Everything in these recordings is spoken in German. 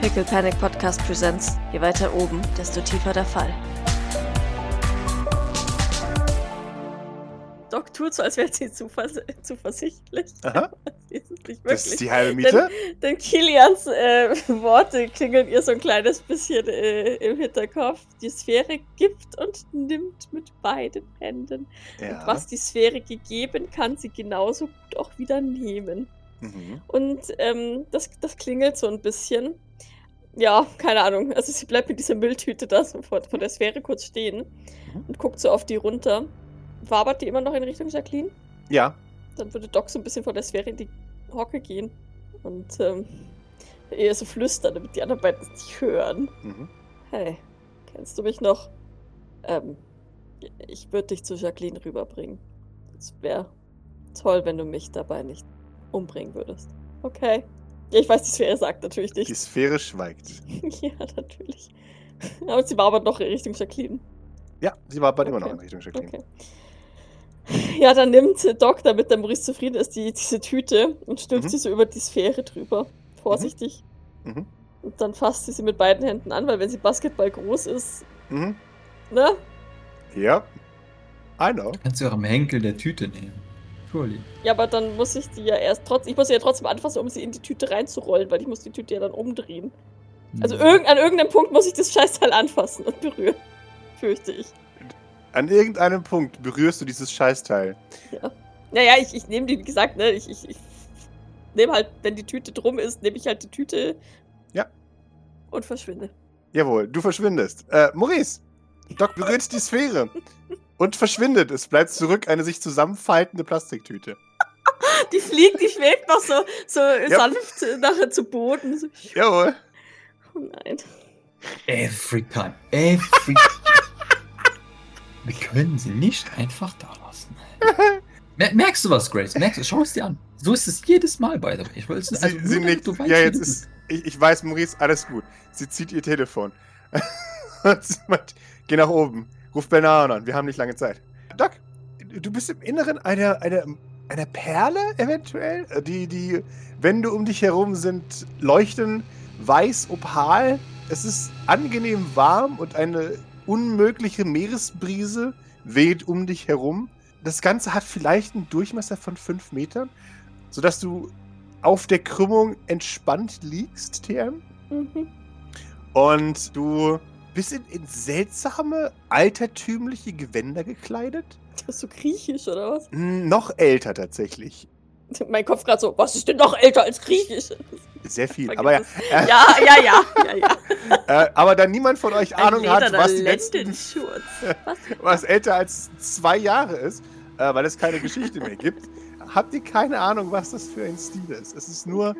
Pickle Panic Podcast Presents. Je weiter oben, desto tiefer der Fall. Doc tut so, als wäre sie zuvers zuversichtlich. Aha. Sie ist es nicht wirklich. Das ist die halbe Miete. Denn, denn Kilians äh, Worte klingeln ihr so ein kleines bisschen äh, im Hinterkopf. Die Sphäre gibt und nimmt mit beiden Händen. Und Ja. was die Sphäre gegeben, kann sie genauso gut auch wieder nehmen. Mhm. Und ähm, das, das klingelt so ein bisschen. Ja, keine Ahnung. Also sie bleibt mit dieser Mülltüte da so vor, vor der Sphäre kurz stehen Mhm. und guckt so auf die runter. Wabert die immer noch in Richtung Jacqueline? Ja. Dann würde Doc so ein bisschen vor der Sphäre in die Hocke gehen. Und ähm, eher so flüstern, damit die anderen beiden es nicht hören. Mhm. Hey, kennst du mich noch? Ähm, ich würde dich zu Jacqueline rüberbringen. Es wäre toll, wenn du mich dabei nicht umbringen würdest. Okay. Ja, ich weiß, die Sphäre sagt natürlich Die nicht. Sphäre schweigt. ja, natürlich. Aber sie war aber noch in Richtung Jacqueline. Ja, sie war bald immer noch Okay. in Richtung Jacqueline. Okay. Ja, dann nimmt Doc, damit der Maurice zufrieden ist, die, diese Tüte und stülpt Mhm. sie so über die Sphäre drüber. Vorsichtig. Mhm. Und dann fasst sie sie mit beiden Händen an, weil wenn sie Basketball groß ist, Mhm. ne? Ja. I know. Kannst du auch am Henkel der Tüte nehmen. Surely. Ja, aber dann muss ich die ja erst trotzdem, ich muss sie ja trotzdem anfassen, um sie in die Tüte reinzurollen, weil ich muss die Tüte ja dann umdrehen. Also Hm. irgend, an irgendeinem Punkt muss ich das Scheißteil anfassen und berühren. Fürchte ich. An irgendeinem Punkt berührst du dieses Scheißteil. Naja, ich, ich nehme die, wie gesagt, ne, ich, ich, ich nehme halt, wenn die Tüte drum ist, nehme ich halt die Tüte. Ja. Und verschwinde. Jawohl, du verschwindest. Äh, Maurice, Doc berührt die Sphäre und verschwindet. Es bleibt zurück eine sich zusammenfaltende Plastiktüte. Die fliegt, die schwebt noch so, so sanft nachher zu Boden. So, Jawohl. oh nein. Every time. Every Wir können sie nicht einfach da lassen. Mer merkst du was, Grace? Merkst du? Schau es dir an. So ist es jedes Mal, by the way. Ich wollte es Sie, also sie damit nickt. du weißt, Ja, jetzt ist. Ich, ich weiß, Maurice, alles gut. Sie zieht ihr Telefon. Sie Geh nach oben. Ruf Bernard an. Wir haben nicht lange Zeit. Doc, du bist im Inneren einer, einer, einer Perle eventuell? Die, die Wände um dich herum sind leuchten weiß opal. Es ist angenehm warm und eine unmögliche Meeresbrise weht um dich herum. Das Ganze hat vielleicht einen Durchmesser von 5 Metern, sodass du auf der Krümmung entspannt liegst, TM. Mhm. Und du bist in, in seltsame, altertümliche Gewänder gekleidet. Das ist so griechisch, oder was? Noch älter tatsächlich. Mein Kopf gerade so, was ist denn noch älter als griechisch? Sehr viel. Aber ja, äh, Ja, ja, ja, ja, ja. äh, aber da niemand von euch Ahnung hat, was die letzten. Was? was älter als zwei Jahre ist, äh, weil es keine Geschichte mehr gibt, habt ihr keine Ahnung, was das für ein Stil ist. Es ist nur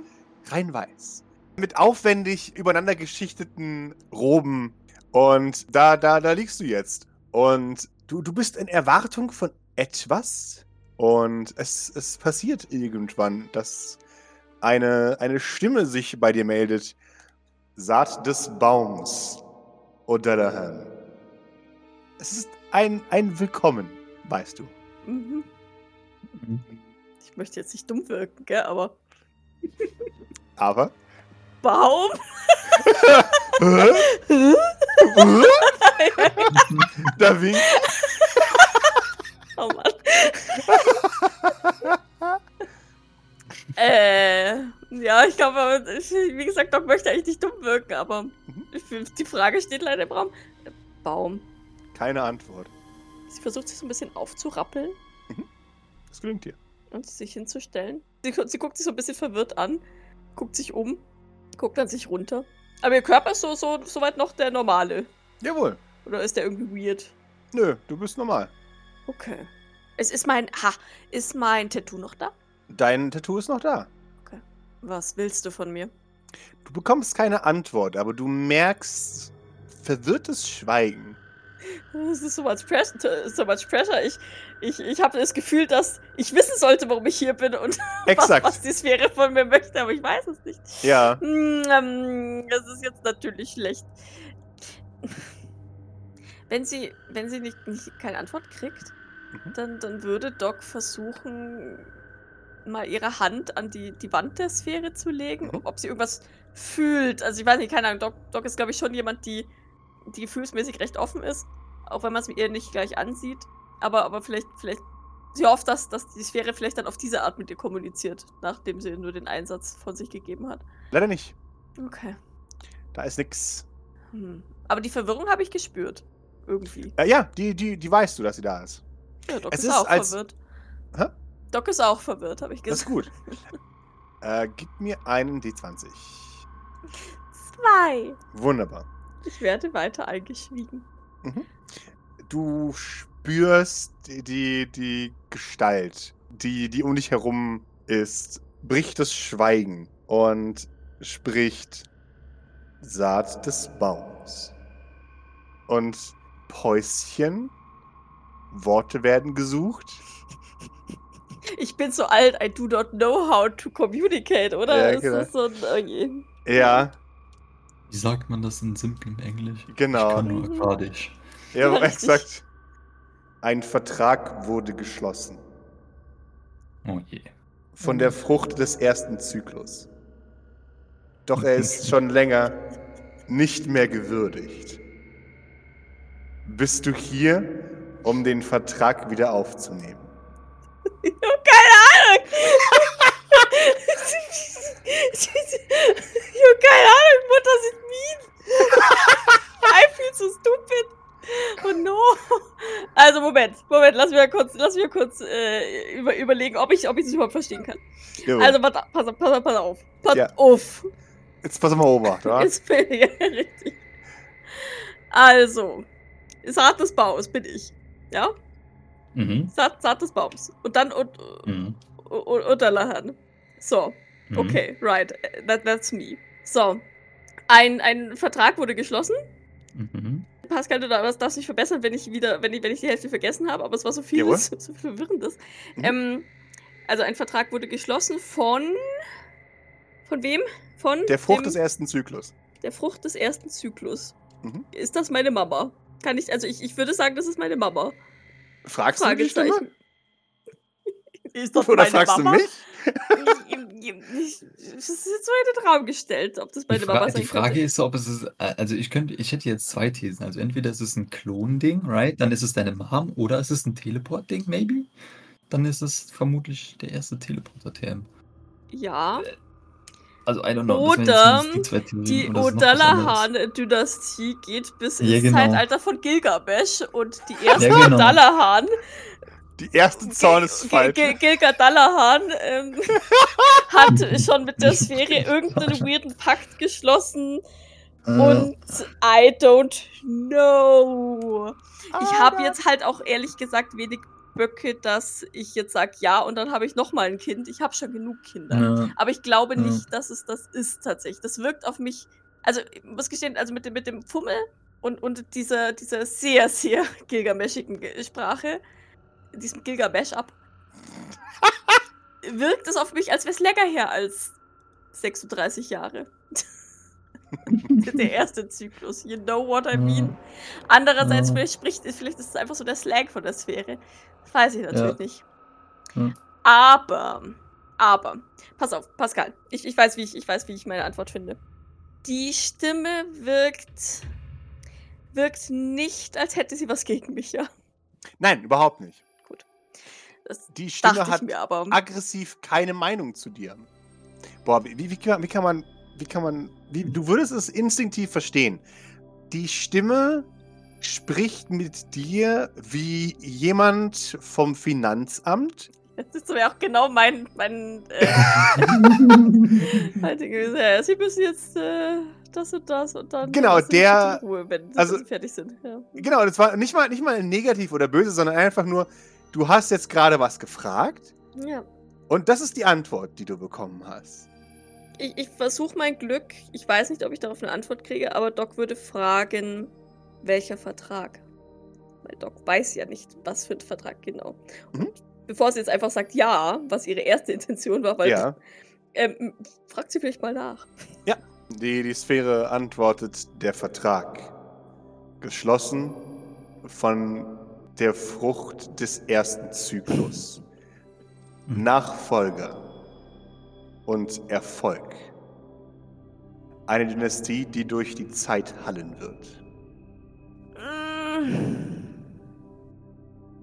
rein weiß. Mit aufwendig übereinander geschichteten Roben. Und da, da, da liegst du jetzt. Und du, du bist in Erwartung von etwas. Und es, es passiert irgendwann, dass eine, eine Stimme sich bei dir meldet. Saat des Baums. O'Dallahan. Es ist ein, ein Willkommen, weißt du. Mhm. Mhm. Ich möchte jetzt nicht dumm wirken, gell, aber Aber. Baum? Da winkt. Oh Mann. äh, ja, ich glaube, wie gesagt, Doc möchte eigentlich nicht dumm wirken, aber Mhm. die Frage steht leider im Raum. Baum. Keine Antwort. Sie versucht sich so ein bisschen aufzurappeln Das gelingt dir. und sich hinzustellen. Sie, sie guckt sich so ein bisschen verwirrt an, guckt sich um, guckt dann sich runter. Aber ihr Körper ist so, so, soweit noch der normale. Jawohl. Oder ist der irgendwie weird? Nö, du bist normal. Okay. Es ist mein. Ha, ist mein Tattoo noch da? Dein Tattoo ist noch da. Was willst du von mir? Du bekommst keine Antwort, aber du merkst verwirrtes Schweigen. Das ist so much pressure. So much pressure. Ich, ich, ich habe das Gefühl, dass ich wissen sollte, warum ich hier bin und was, was die Sphäre von mir möchte, aber ich weiß es nicht. Ja. Hm, ähm, Das ist jetzt natürlich schlecht. Wenn sie, wenn sie nicht, nicht keine Antwort kriegt, Mhm. dann, dann würde Doc versuchen, mal ihre Hand an die, die Wand der Sphäre zu legen, Mhm. ob sie irgendwas fühlt. Also ich weiß nicht, keine Ahnung, Doc, Doc ist, glaube ich, schon jemand, die, die gefühlsmäßig recht offen ist, auch wenn man es mit ihr nicht gleich ansieht. Aber, aber vielleicht, vielleicht, sie hofft, dass, dass die Sphäre vielleicht dann auf diese Art mit ihr kommuniziert, nachdem sie nur den Einsatz von sich gegeben hat. Leider nicht. Okay. Da ist nix. Hm. Aber die Verwirrung habe ich gespürt. Irgendwie. Äh, ja, die, die, die weißt du, dass sie da ist. Ja, Doc Es ist, ist auch als- verwirrt. Hä? Doc ist auch verwirrt, habe ich Das ist gesagt. gut. äh, gib mir einen D20. Zwei. Wunderbar. Ich werde weiter eingeschwiegen. Du spürst die, die, Gestalt, die, die um dich herum ist, bricht das Schweigen und spricht Saat des Baums. Und Päuschen, Worte werden gesucht. Ich bin so alt, I do not know how to communicate, oder? Ja, ist genau. so ein. Je. Ja, Wie sagt man das in simplem Englisch? Genau. Ich kann nur. Akkadisch. ja, er sagt, ein Vertrag wurde geschlossen Oh je. von der Frucht des ersten Zyklus. Doch er ist schon länger nicht mehr gewürdigt. Bist du hier, um den Vertrag wieder aufzunehmen? Ich hab keine Ahnung! ich hab keine Ahnung, what does it mean? I feel so stupid. Oh no. Also Moment, Moment, lass mir kurz, lass mir kurz äh, über, überlegen, ob ich, ob ich das überhaupt verstehen kann. Jo. Also pass, pass, auf, pass, auf, pass auf. Pass Ja. auf. Jetzt pass mal Obacht, wa? Jetzt bin ich, ja, richtig. Also, Saat des Baums bin ich. Ja? Mhm. Saat, Saat des Baums. Und dann und, Mhm. und, Unterlahan. So, Mhm. okay, right. That, that's me. So. Ein, ein Vertrag wurde geschlossen. Mhm. Pascal, du darfst mich verbessern, wenn ich wieder, wenn ich, wenn ich die Hälfte vergessen habe, aber es war so viel, Jawohl. so, viel Verwirrendes. Mhm. Ähm, also ein Vertrag wurde geschlossen von. Von wem? Von Der Frucht dem, des ersten Zyklus. der Frucht des ersten Zyklus. Mhm. Ist das meine Mama? Kann ich, also ich, ich würde sagen, das ist meine Mama. Fragst du Stimme? Ist das Oder meine fragst Mama? du mich? Ich- Das ist jetzt so in den Raum gestellt, ob das Die, meine Fra Mama die sein Frage könnte. ist, ob es ist, äh, also ich könnte, ich hätte jetzt zwei Thesen. Also entweder ist es ein Klon-Ding, right? Dann ist es deine Mom oder ist es ein Teleport-Ding, maybe? Dann ist es vermutlich der erste Teleporter-TM. Ja, Also I don't know. Oder die die. Odalahan-Dynastie geht bis ins Ja, genau. Zeitalter von Gilgamesh und die erste Ja, genau. Odalahan, Die erste Zorn ist Gil- falsch. Gil- Gilgadalahan, ähm, hat schon mit der Sphäre irgendeinen weirden Pakt geschlossen Äh, und I don't know. Ich habe jetzt halt auch ehrlich gesagt wenig Böcke, dass ich jetzt sage ja und dann habe ich noch mal ein Kind. Ich habe schon genug Kinder. äh, Aber ich glaube Ja. nicht, dass es das ist tatsächlich. Das wirkt auf mich. Also, ich muss gestehen, also mit dem, mit dem Fummel und, und dieser, dieser sehr, sehr gilgameschigen Ge- Sprache, diesem Gilgamesh-Up, wirkt es auf mich, als wäre es länger her als 36 Jahre. der erste Zyklus. You know what I mean? Andererseits, Ja. vielleicht spricht, vielleicht ist es einfach so der Slang von der Sphäre. Das weiß ich natürlich Ja. nicht. Ja. Aber, aber, pass auf, Pascal. Ich, ich, weiß, wie ich, ich weiß, wie ich meine Antwort finde. Die Stimme wirkt, wirkt nicht, als hätte sie was gegen mich, ja. Nein, überhaupt nicht. Das Die Stimme hat mir aber. aggressiv keine Meinung zu dir. Boah, wie, wie, kann, wie kann man, wie kann man, wie, du würdest es instinktiv verstehen. Die Stimme spricht mit dir wie jemand vom Finanzamt. Das ist ja auch genau mein, mein, äh, gewesen. Sie müssen jetzt äh, das und das und dann. Genau, der- Ruhe, wenn also- Sie fertig sind. Ja. Genau, das war nicht mal, nicht mal negativ oder böse, sondern einfach nur, du hast jetzt gerade was gefragt ja. und das ist die Antwort, die du bekommen hast. Ich, ich versuche mein Glück. Ich weiß nicht, ob ich darauf eine Antwort kriege, aber Doc würde fragen, welcher Vertrag. Weil Doc weiß ja nicht, was für ein Vertrag genau. Mhm. Und bevor sie jetzt einfach sagt ja, was ihre erste Intention war, weil Ja. ähm, fragt sie vielleicht mal nach. Die, die Sphäre antwortet, der Vertrag. Geschlossen von der Frucht des ersten Zyklus. Nachfolger und Erfolg. Eine Dynastie, die durch die Zeit hallen wird.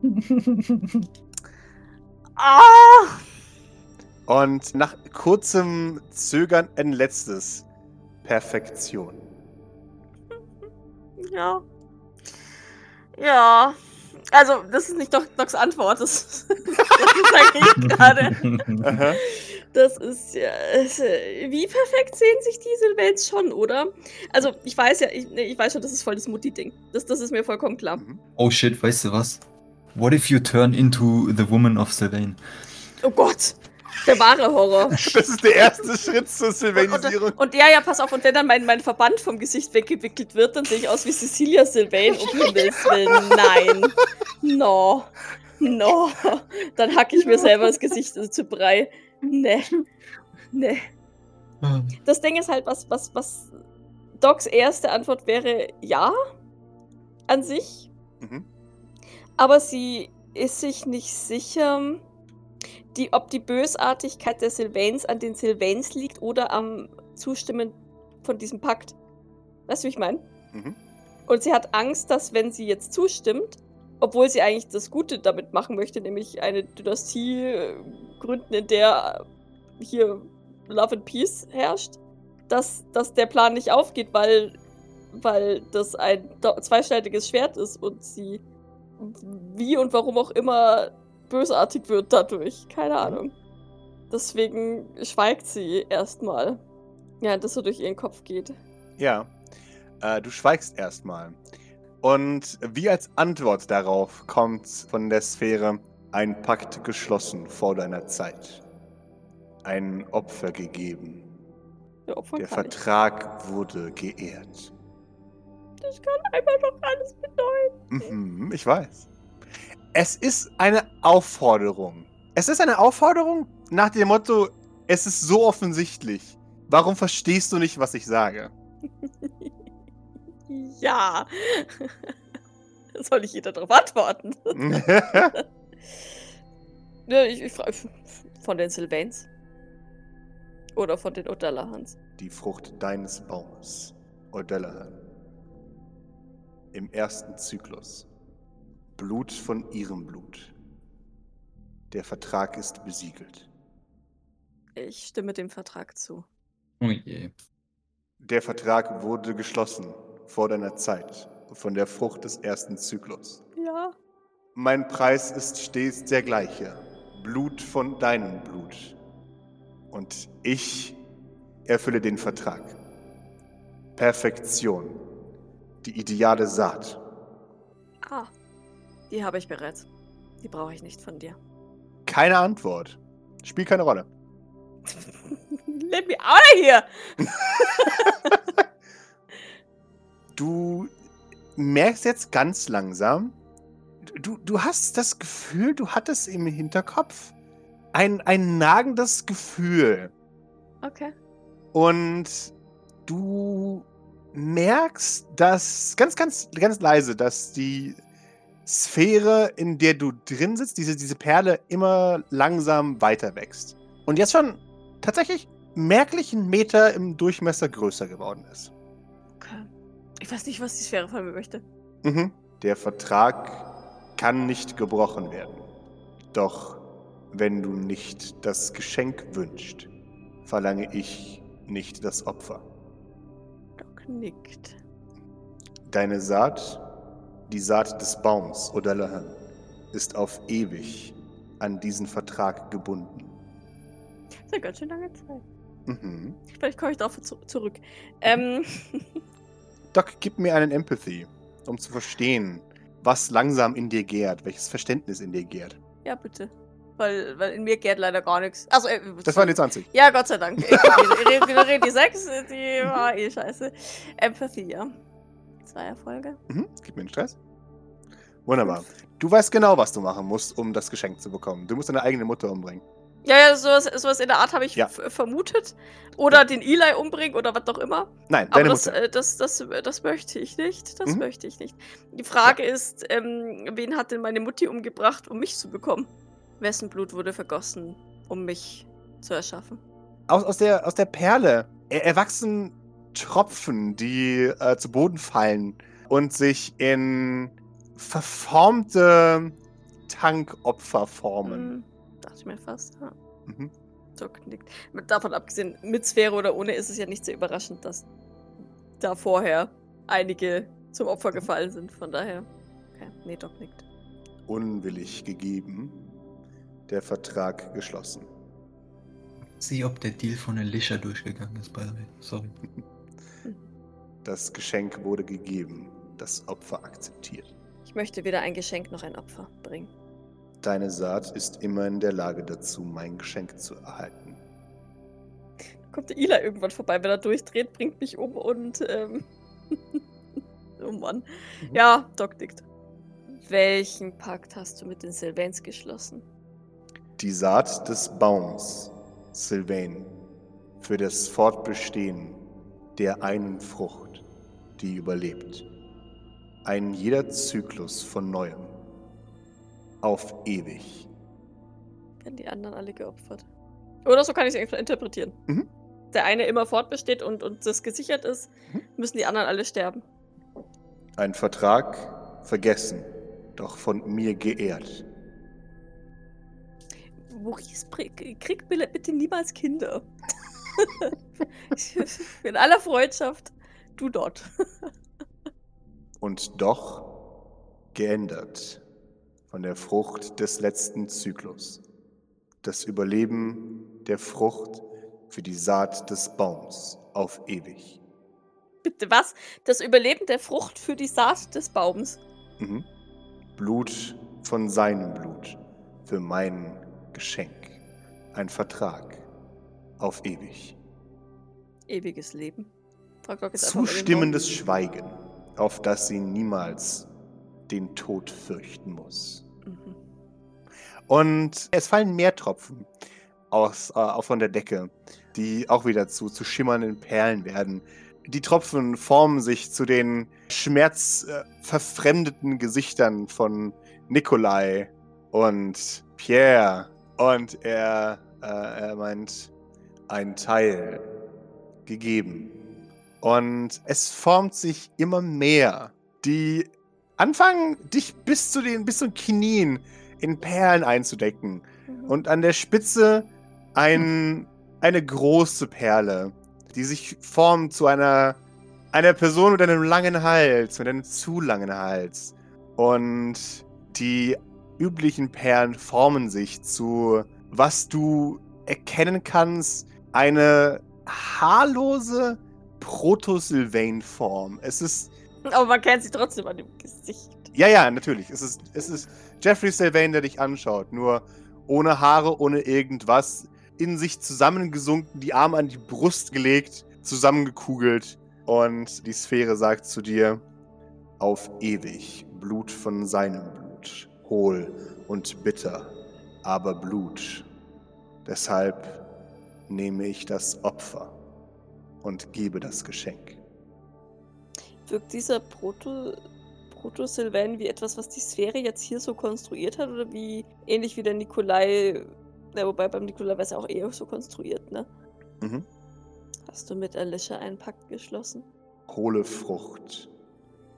Ah! Und nach kurzem Zögern ein letztes. Perfektion. Ja. Ja. Also, das ist nicht Doc Docs Antwort. Das, das sage ich gerade. Das ist ja. äh, Wie perfekt sehen sich die Sylvains schon, oder? Also, ich weiß ja, ich, nee, ich weiß schon, das ist voll das Mutti-Ding. Das, das ist mir vollkommen klar. Mhm. oh shit, weißt du was? What if you turn into the woman of Sylvain? Oh Gott. Der wahre Horror. Das ist der erste Schritt zur Und, Sylvanisierung. und, und ja, ja, pass auf, und wenn dann mein, mein Verband vom Gesicht weggewickelt wird, dann sehe ich aus wie Cecilia Sylvain. Um Himmels Willen, nein. No. No. Dann hacke ich mir selber das Gesicht zu Brei. Nee. Nee. Das Ding ist halt, was, was, was Docs erste Antwort wäre ja. An sich. Mhm. Aber sie ist sich nicht sicher, die, ob die Bösartigkeit der Sylvains an den Sylvains liegt oder am Zustimmen von diesem Pakt. Weißt du, wie ich meine? Mhm. Und sie hat Angst, dass wenn sie jetzt zustimmt, obwohl sie eigentlich das Gute damit machen möchte, nämlich eine Dynastie äh, gründen, in der hier Love and Peace herrscht, dass, dass der Plan nicht aufgeht, weil, weil das ein zweischneidiges Schwert ist und sie wie und warum auch immer bösartig wird dadurch. Keine Ahnung. Deswegen schweigt sie erstmal. Ja, das so durch ihren Kopf geht. Ja. Äh, du schweigst erstmal. Und wie als Antwort darauf kommt von der Sphäre ein Pakt geschlossen vor deiner Zeit. Ein Opfer gegeben. Der Opfer Der kann ich. Vertrag wurde geehrt. Das kann einfach doch alles bedeuten. Mhm, ich weiß. Es ist eine Aufforderung. Es ist eine Aufforderung nach dem Motto, es ist so offensichtlich. Warum verstehst du nicht, was ich sage? Ja. Soll ich jeder darauf antworten? Ja, ich, ich frage von den Sylvains. Oder von den O'Dallahans. Die Frucht deines Baumes, O'Dallahan. Im ersten Zyklus. Blut von ihrem Blut. Der Vertrag ist besiegelt. Ich stimme dem Vertrag zu. Oh je. Der Vertrag wurde geschlossen vor deiner Zeit von der Frucht des ersten Zyklus. Ja. Mein Preis ist stets der gleiche. Blut von deinem Blut. Und ich erfülle den Vertrag. Perfektion. Die ideale Saat. Ah. Die habe ich bereits. Die brauche ich nicht von dir. Keine Antwort. Spielt keine Rolle. Let me out of here! Du merkst jetzt ganz langsam, du, du hast das Gefühl, du hattest im Hinterkopf ein, ein nagendes Gefühl. Okay. Und du merkst, dass ganz, ganz, ganz leise, dass die Sphäre, in der du drin sitzt, diese, diese Perle immer langsam weiter wächst. Und jetzt schon tatsächlich merklich einen Meter im Durchmesser größer geworden ist. okay. Ich weiß nicht, was die Sphäre von mir möchte. Mhm. Der Vertrag kann nicht gebrochen werden. Doch wenn du nicht das Geschenk wünschst, verlange ich nicht das Opfer. Doc nickt. Deine Saat, die Saat des Baums, O'Dallahan, ist auf ewig an diesen Vertrag gebunden. Das ist eine ganz schön lange Zeit. Mhm. Vielleicht komme ich darauf zu zurück. Ähm, Doc, gib mir einen Empathy, um zu verstehen, was langsam in dir gärt, welches Verständnis in dir gärt. ja, bitte. Weil, weil in mir gärt leider gar nichts. Also, äh, Das waren die 20. Ja, Gott sei Dank. Ich rede die 6, die war eh scheiße. Empathy, ja. Zwei Erfolge. Mhm. Gib mir den Stress. Wunderbar. Du weißt genau, was du machen musst, um das Geschenk zu bekommen. Du musst deine eigene Mutter umbringen. Ja, ja, sowas, sowas in der Art habe ich Ja. vermutet. Oder den Eli umbringen oder was auch immer. Nein, Aber deine das, Mutter. äh, das, das, das möchte ich nicht. Das Mhm. möchte ich nicht. Die Frage ist, ähm, wen hat denn meine Mutti umgebracht, um mich zu bekommen? Wessen Blut wurde vergossen, um mich zu erschaffen? Aus, aus, der, aus der Perle er, erwachsen Tropfen, die äh, zu Boden fallen und sich in verformte Tankopfer formen. Hm, dachte ich mir fast. Ja. Mhm. So knickt. Davon abgesehen, mit Sphäre oder ohne ist es ja nicht so überraschend, dass da vorher einige zum Opfer gefallen sind. Von daher. Okay, nee, Doc nickt. Unwillig gegeben, der Vertrag geschlossen. Sieh, ob der Deal von Alicia durchgegangen ist, by the way. Sorry. Das Geschenk wurde gegeben, das Opfer akzeptiert. Ich möchte weder ein Geschenk noch ein Opfer bringen. Deine Saat ist immer in der Lage dazu, mein Geschenk zu erhalten. Kommt der Ila irgendwann vorbei, wenn er durchdreht, bringt mich um und ähm. oh Mann. Mhm. Ja, Doc nickt. Welchen Pakt hast du mit den Sylvains geschlossen? Die Saat des Baums, Sylvain, für das Fortbestehen der einen Frucht, die überlebt. Ein jeder Zyklus von neuem. Auf ewig. Werden die anderen alle geopfert? Oder so kann ich es interpretieren. Mhm. Der eine immer fortbesteht und, und das gesichert ist, Mhm. müssen die anderen alle sterben. Ein Vertrag vergessen, doch von mir geehrt. Maurice, krieg bitte niemals Kinder. In aller Freundschaft, du dort. Und doch geändert von der Frucht des letzten Zyklus. Das Überleben der Frucht für die Saat des Baums auf ewig. Bitte was? Das Überleben der Frucht für die Saat des Baums. Mhm. Blut von seinem Blut für mein Geschenk. Ein Vertrag auf ewig. Ewiges Leben. Zustimmendes Schweigen, auf das sie niemals den Tod fürchten muss. Mhm. Und es fallen mehr Tropfen aus, äh, auch von der Decke, die auch wieder zu, zu schimmernden Perlen werden. Die Tropfen formen sich zu den schmerzverfremdeten Gesichtern von Nikolai und Pierre. Und er, äh, er meint, ein Teil gegeben. Und es formt sich immer mehr, die anfangen, dich bis zu den, bis zu den Knien in Perlen einzudecken. Mhm. Und an der Spitze ein, eine große Perle, die sich formt zu einer, einer Person mit einem langen Hals, mit einem zu langen Hals. Und die üblichen Perlen formen sich zu, was du erkennen kannst, eine haarlose Proto-Sylvain-Form. Es ist Aber man kennt sie trotzdem an dem Gesicht. ja, ja, natürlich. Es ist, es ist Jeffrey Sylvain, der dich anschaut. Nur ohne Haare, ohne irgendwas. In sich zusammengesunken, die Arme an die Brust gelegt, zusammengekugelt. Und die Sphäre sagt zu dir: Auf ewig, Blut von seinem Blut. Hohl und bitter, aber Blut. Deshalb nehme ich das Opfer und gebe das Geschenk. Wirkt dieser Proto, Proto-Sylvain wie etwas, was die Sphäre jetzt hier so konstruiert hat? Oder wie ähnlich wie der Nikolai? Ja, wobei beim Nikolai war es ja auch eher so konstruiert, ne? Mhm. Hast du mit Alicia einen Pakt geschlossen? hohle Frucht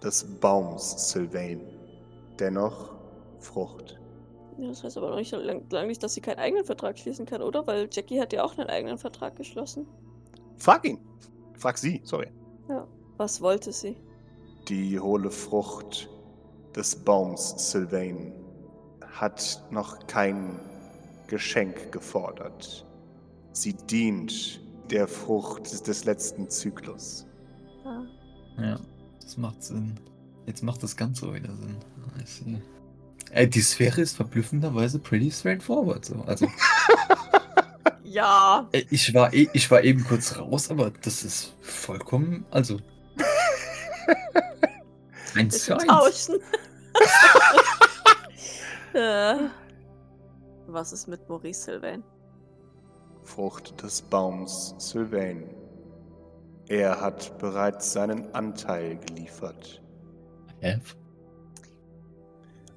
des Baums Sylvain. Dennoch Frucht. Ja, das heißt aber noch nicht lang, lang nicht, dass sie keinen eigenen Vertrag schließen kann, oder? Weil Jackie hat ja auch einen eigenen Vertrag geschlossen. Frag ihn. Frag sie, sorry. Was wollte sie? Die hohle Frucht des Baums Sylvain hat noch kein Geschenk gefordert. Sie dient der Frucht des letzten Zyklus. Ah. Ja, das macht Sinn. Jetzt macht das Ganze wieder Sinn. I see. Ey, die Sphäre ist verblüffenderweise pretty straightforward. So. Also, Ja. ey, ich, war eh, ich war eben kurz raus, aber das ist vollkommen. Also. eins zu eins. tauschen. äh. Was ist mit Maurice Sylvain? Frucht des Baums Sylvain. Er hat bereits seinen Anteil geliefert, Hä?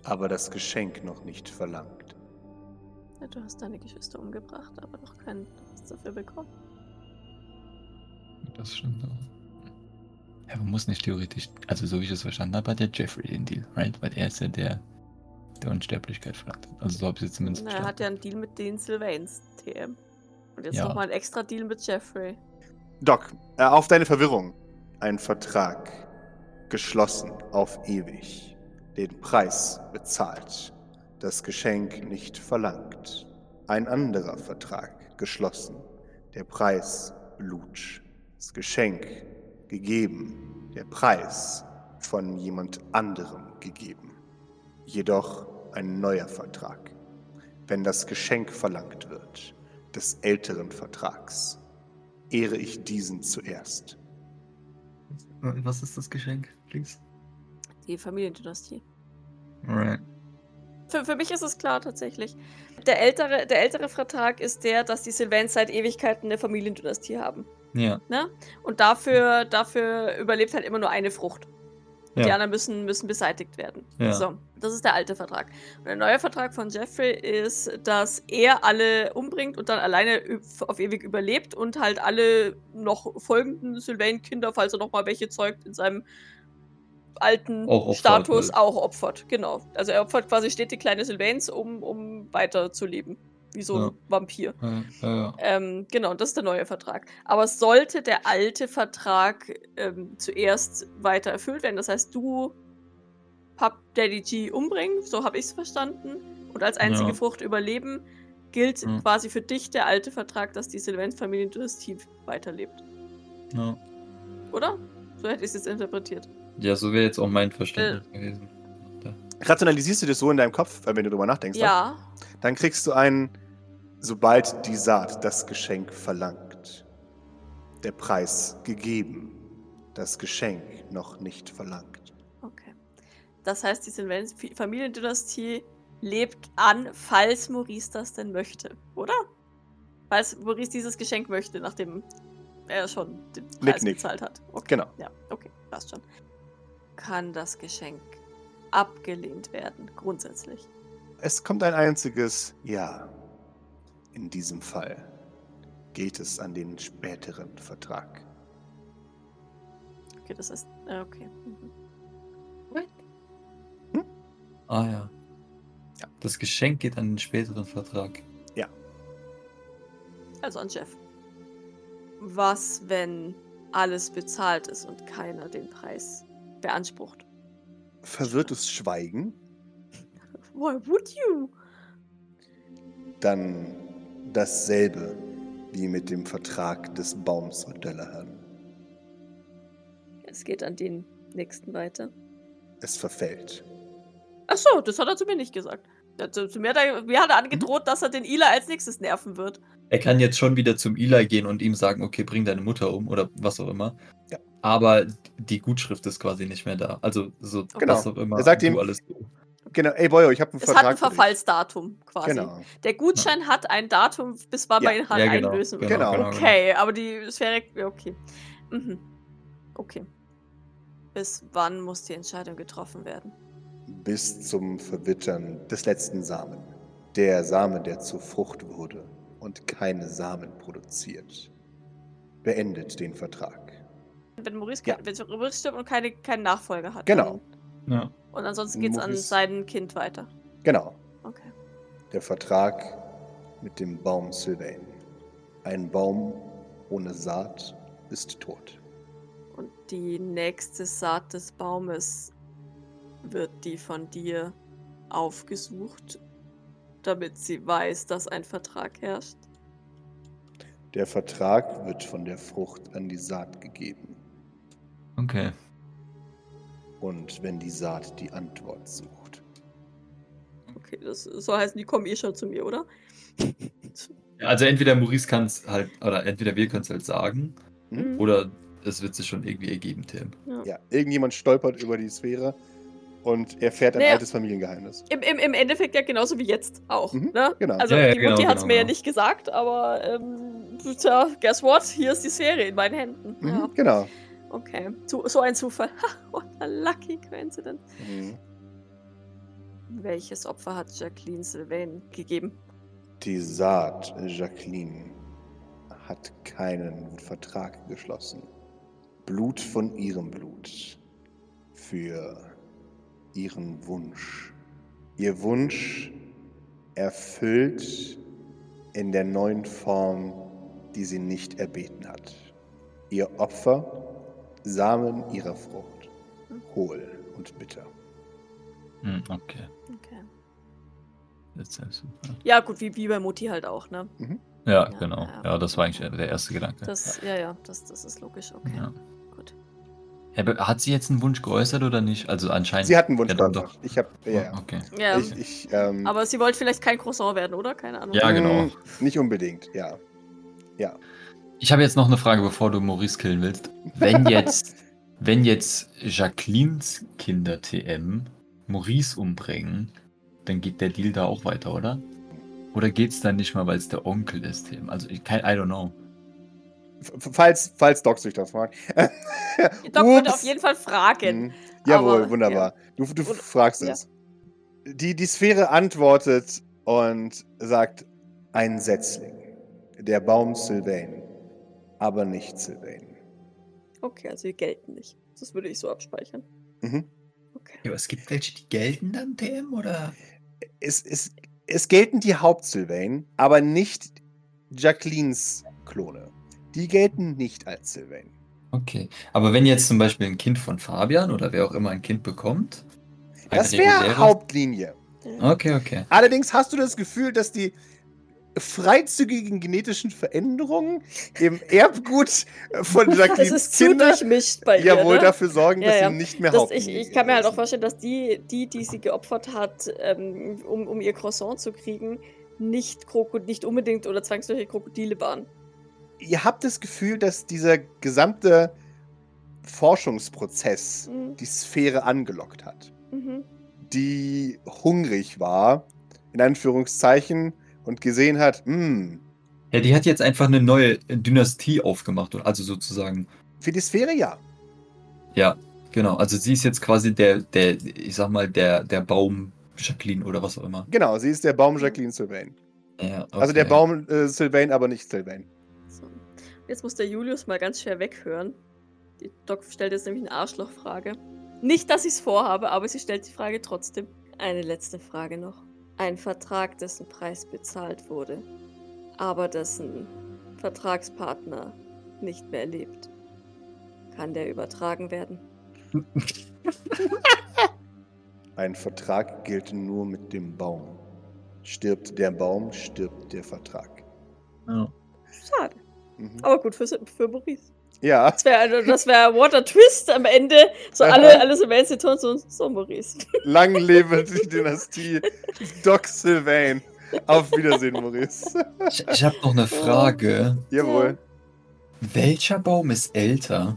aber das Geschenk noch nicht verlangt. Du hast deine Geschwister umgebracht, aber noch keinen Preis dafür bekommen. Das stimmt auch. Ja, man muss nicht theoretisch, also so wie ich es verstanden habe, hat der Jeffrey den Deal, right? Weil er ist ja der, der Unsterblichkeit verlangt. hat. Also so habe ich es zumindest Na, er hat ja einen Deal mit den Sylvains, TM. Und jetzt Ja. nochmal einen extra Deal mit Jeffrey. Doc, äh, auf deine Verwirrung. Ein Vertrag. Geschlossen auf ewig. Den Preis bezahlt. Das Geschenk nicht verlangt. Ein anderer Vertrag. Geschlossen. Der Preis Blut. Das Geschenk gegeben. Der Preis von jemand anderem gegeben. Jedoch ein neuer Vertrag. Wenn das Geschenk verlangt wird, des älteren Vertrags, ehre ich diesen zuerst. Was ist das Geschenk, please? Die Familiendynastie. Alright. Für, für mich ist es klar tatsächlich. Der ältere, der ältere Vertrag ist der, dass die Sylvains seit Ewigkeiten eine Familiendynastie haben. Ja. Ne? Und dafür, dafür überlebt halt immer nur eine Frucht. Ja. Die anderen müssen, müssen beseitigt werden. Ja. So, das ist der alte Vertrag. Und der neue Vertrag von Jeffrey ist, dass er alle umbringt und dann alleine auf ewig überlebt und halt alle noch folgenden Sylvain-Kinder, falls er noch mal welche zeugt, in seinem alten Auch opfert Status halt. auch opfert. Genau. Also er opfert quasi stetig kleine Sylvains, um, um weiterzuleben. Wie so Ja. ein Vampir. Ja. Ähm, genau, das ist der neue Vertrag. Aber sollte der alte Vertrag ähm, zuerst weiter erfüllt werden, das heißt, du Pap Daddy G umbringen, so habe ich es verstanden, und als einzige. Frucht überleben, gilt Ja. quasi für dich der alte Vertrag, dass die Sylvain-Familiendynastie weiterlebt. ja. Oder? So hätte ich es jetzt interpretiert. Ja, so wäre jetzt auch mein Verständnis Äh. gewesen. Rationalisierst du das so in deinem Kopf, äh, wenn du drüber nachdenkst? Ja, Dann kriegst du einen, sobald die Saat das Geschenk verlangt, der Preis gegeben, das Geschenk noch nicht verlangt. okay. Das heißt, die Sylvain-Familiendynastie lebt an, falls Maurice das denn möchte, oder? Falls Maurice dieses Geschenk möchte, nachdem er schon den Preis nick. bezahlt hat. Okay. Genau. Ja, okay, passt schon. Kann das Geschenk abgelehnt werden, grundsätzlich? Es kommt ein einziges Ja. In diesem Fall geht es an den späteren Vertrag. Okay, das heißt, äh, okay. Mhm. Ah ja. Ja. Das Geschenk geht an den späteren Vertrag. Also an Jeff. Was, wenn alles bezahlt ist und keiner den Preis beansprucht? Verwirrtes Schweigen, Why would you? dann dasselbe wie mit dem Vertrag des Baums O'Dallahan. Es geht an den nächsten weiter. Es verfällt. Ach so, das hat er zu mir nicht gesagt. Zu, zu mir, hat er, mir hat er angedroht, dass er den Ila als nächstes nerven wird. Er kann jetzt schon wieder zum Eli gehen und ihm sagen, okay, bring deine Mutter um oder was auch immer. Ja. Aber die Gutschrift ist quasi nicht mehr da. Also so Genau. was auch immer. Er sagt du ihm- alles. Genau, ey Boyo, ich habe einen Es Vertrag. hat ein. Verfallsdatum quasi. Genau. Der Gutschein hat ein Datum, bis wann Ja. man ihn halt Ja, genau, einlösen will. genau, genau. Okay, aber die Sphäre. ja, Okay. Mhm. Okay. Bis wann muss die Entscheidung getroffen werden? Bis zum Verwittern des letzten Samen. Der Samen, der zur Frucht wurde und keine Samen produziert. Beendet den Vertrag. Wenn Maurice, Ja. wenn Maurice stirbt und keine, keinen Nachfolger hat. Genau. dann- Ja. Und ansonsten geht es an sein Kind weiter. Genau. Okay. Der Vertrag mit dem Baum Sylvain. Ein Baum ohne Saat ist tot. Und die nächste Saat des Baumes wird die von dir aufgesucht, damit sie weiß, dass ein Vertrag herrscht. Der Vertrag wird von der Frucht an die Saat gegeben. Okay. Und wenn die Saat die Antwort sucht. Okay, das soll heißen, die kommen eh schon zu mir, oder? Ja, Also entweder Maurice kann es halt, oder entweder wir können es halt sagen, Hm? Mhm. oder es wird sich schon irgendwie ergeben, Tim. Ja, irgendjemand stolpert über die Sphäre und erfährt ein Naja. altes Familiengeheimnis. Im, im, Im Endeffekt ja genauso wie jetzt auch. Mhm, ne? genau. Also Ja, ja, die genau, Mutti hat es genau, mir ja genau. nicht gesagt, aber ähm, tja, guess what? Hier ist die Serie in meinen Händen. Mhm, Ja, Genau. Okay. Zu, so ein Zufall. Ha, what a lucky coincidence. Mhm. Welches Opfer hat Jacqueline Sylvain gegeben? Die Saat, Jacqueline, hat keinen Vertrag geschlossen. Blut von ihrem Blut. Für ihren Wunsch. Ihr Wunsch erfüllt in der neuen Form, die sie nicht erbeten hat. Ihr Opfer, Samen ihrer Frucht, hohl und bitter. Hm, okay. Okay. Ja super. Ja, gut, wie, wie bei Mutti halt auch, ne? Ja, Ja, genau. ja. Ja, das war eigentlich der erste Gedanke. Das, ja, ja, das, das ist logisch, okay. Ja. Gut. Ja, aber hat sie jetzt einen Wunsch geäußert oder nicht? Also anscheinend. Sie hat einen Wunsch Ja, dann geäußert. Ich habe, ja. Okay. Ja, Ich, ich, ähm, aber sie wollte vielleicht kein Croissant werden, oder? Keine Ahnung. Ja, genau. mh, Nicht unbedingt, ja. Ja. Ich habe jetzt noch eine Frage, bevor du Maurice killen willst. Wenn jetzt, wenn jetzt Jacquelines Kinder TM Maurice umbringen, dann geht der Deal da auch weiter, oder? Oder geht's dann nicht mal, weil es der Onkel ist, TM? Also ich kein, I don't know. F- Falls, falls Doc sich das fragt. Doc würde Ups. auf jeden Fall fragen. Mhm. Jawohl, Aber, wunderbar. Du, du Und- fragst ja. es. Die, die Sphäre antwortet und sagt: Ein Setzling. Der Baum Sylvain. Aber nicht Sylvain. Okay, also die gelten nicht. Das würde ich so abspeichern. Mhm. Okay. Ja, aber es gibt welche, die gelten dann TM, oder? Es, es, es gelten die Haupt-Sylvain, aber nicht Jacquelines Klone. Die gelten nicht als Sylvain. Okay. Aber wenn jetzt zum Beispiel ein Kind von Fabian oder wer auch immer ein Kind bekommt. Das wäre Hauptlinie. Okay, okay. Allerdings hast du das Gefühl, dass die freizügigen genetischen Veränderungen im Erbgut von Das Jacquelines ist zu Kinder durchmischt bei ihr. jawohl ne? dafür sorgen, dass Ja, ja. sie nicht mehr Das, ich, ich kann mir halt auch ist. vorstellen, dass die, die, die sie geopfert hat, ähm, um, um ihr Croissant zu kriegen, nicht, nicht unbedingt oder zwangsläufig Krokodile waren. Ihr habt das Gefühl, dass dieser gesamte Forschungsprozess Mhm. die Sphäre angelockt hat, Mhm. die hungrig war, in Anführungszeichen, und gesehen hat, hm, Ja, die hat jetzt einfach eine neue Dynastie aufgemacht, also sozusagen. für die Sphäre ja. Ja, genau. Also sie ist jetzt quasi der, der, ich sag mal, der, der Baum Jacqueline oder was auch immer. Genau, sie ist der Baum Jacqueline Sylvain. Ja, Also der okay. Baum äh, Sylvain, aber nicht Sylvain. So. Jetzt muss der Julius mal ganz schwer weghören. Die Doc stellt jetzt nämlich eine Arschlochfrage. Nicht, dass ich es vorhabe, aber sie stellt die Frage trotzdem. Eine letzte Frage noch. Ein Vertrag, dessen Preis bezahlt wurde, aber dessen Vertragspartner nicht mehr lebt. Kann der übertragen werden? Ein Vertrag gilt nur mit dem Baum. Stirbt der Baum, stirbt der Vertrag. Ja. Schade. Mhm. Aber gut für, für Maurice. Ja, Das wäre das wär Water Twist am Ende. So alle, alle Sylvain Ton so, so Maurice. lang lebe die Dynastie Doc Sylvain. Auf Wiedersehen, Maurice. Ich, ich habe noch eine Frage. Jawohl. Welcher Baum ist älter?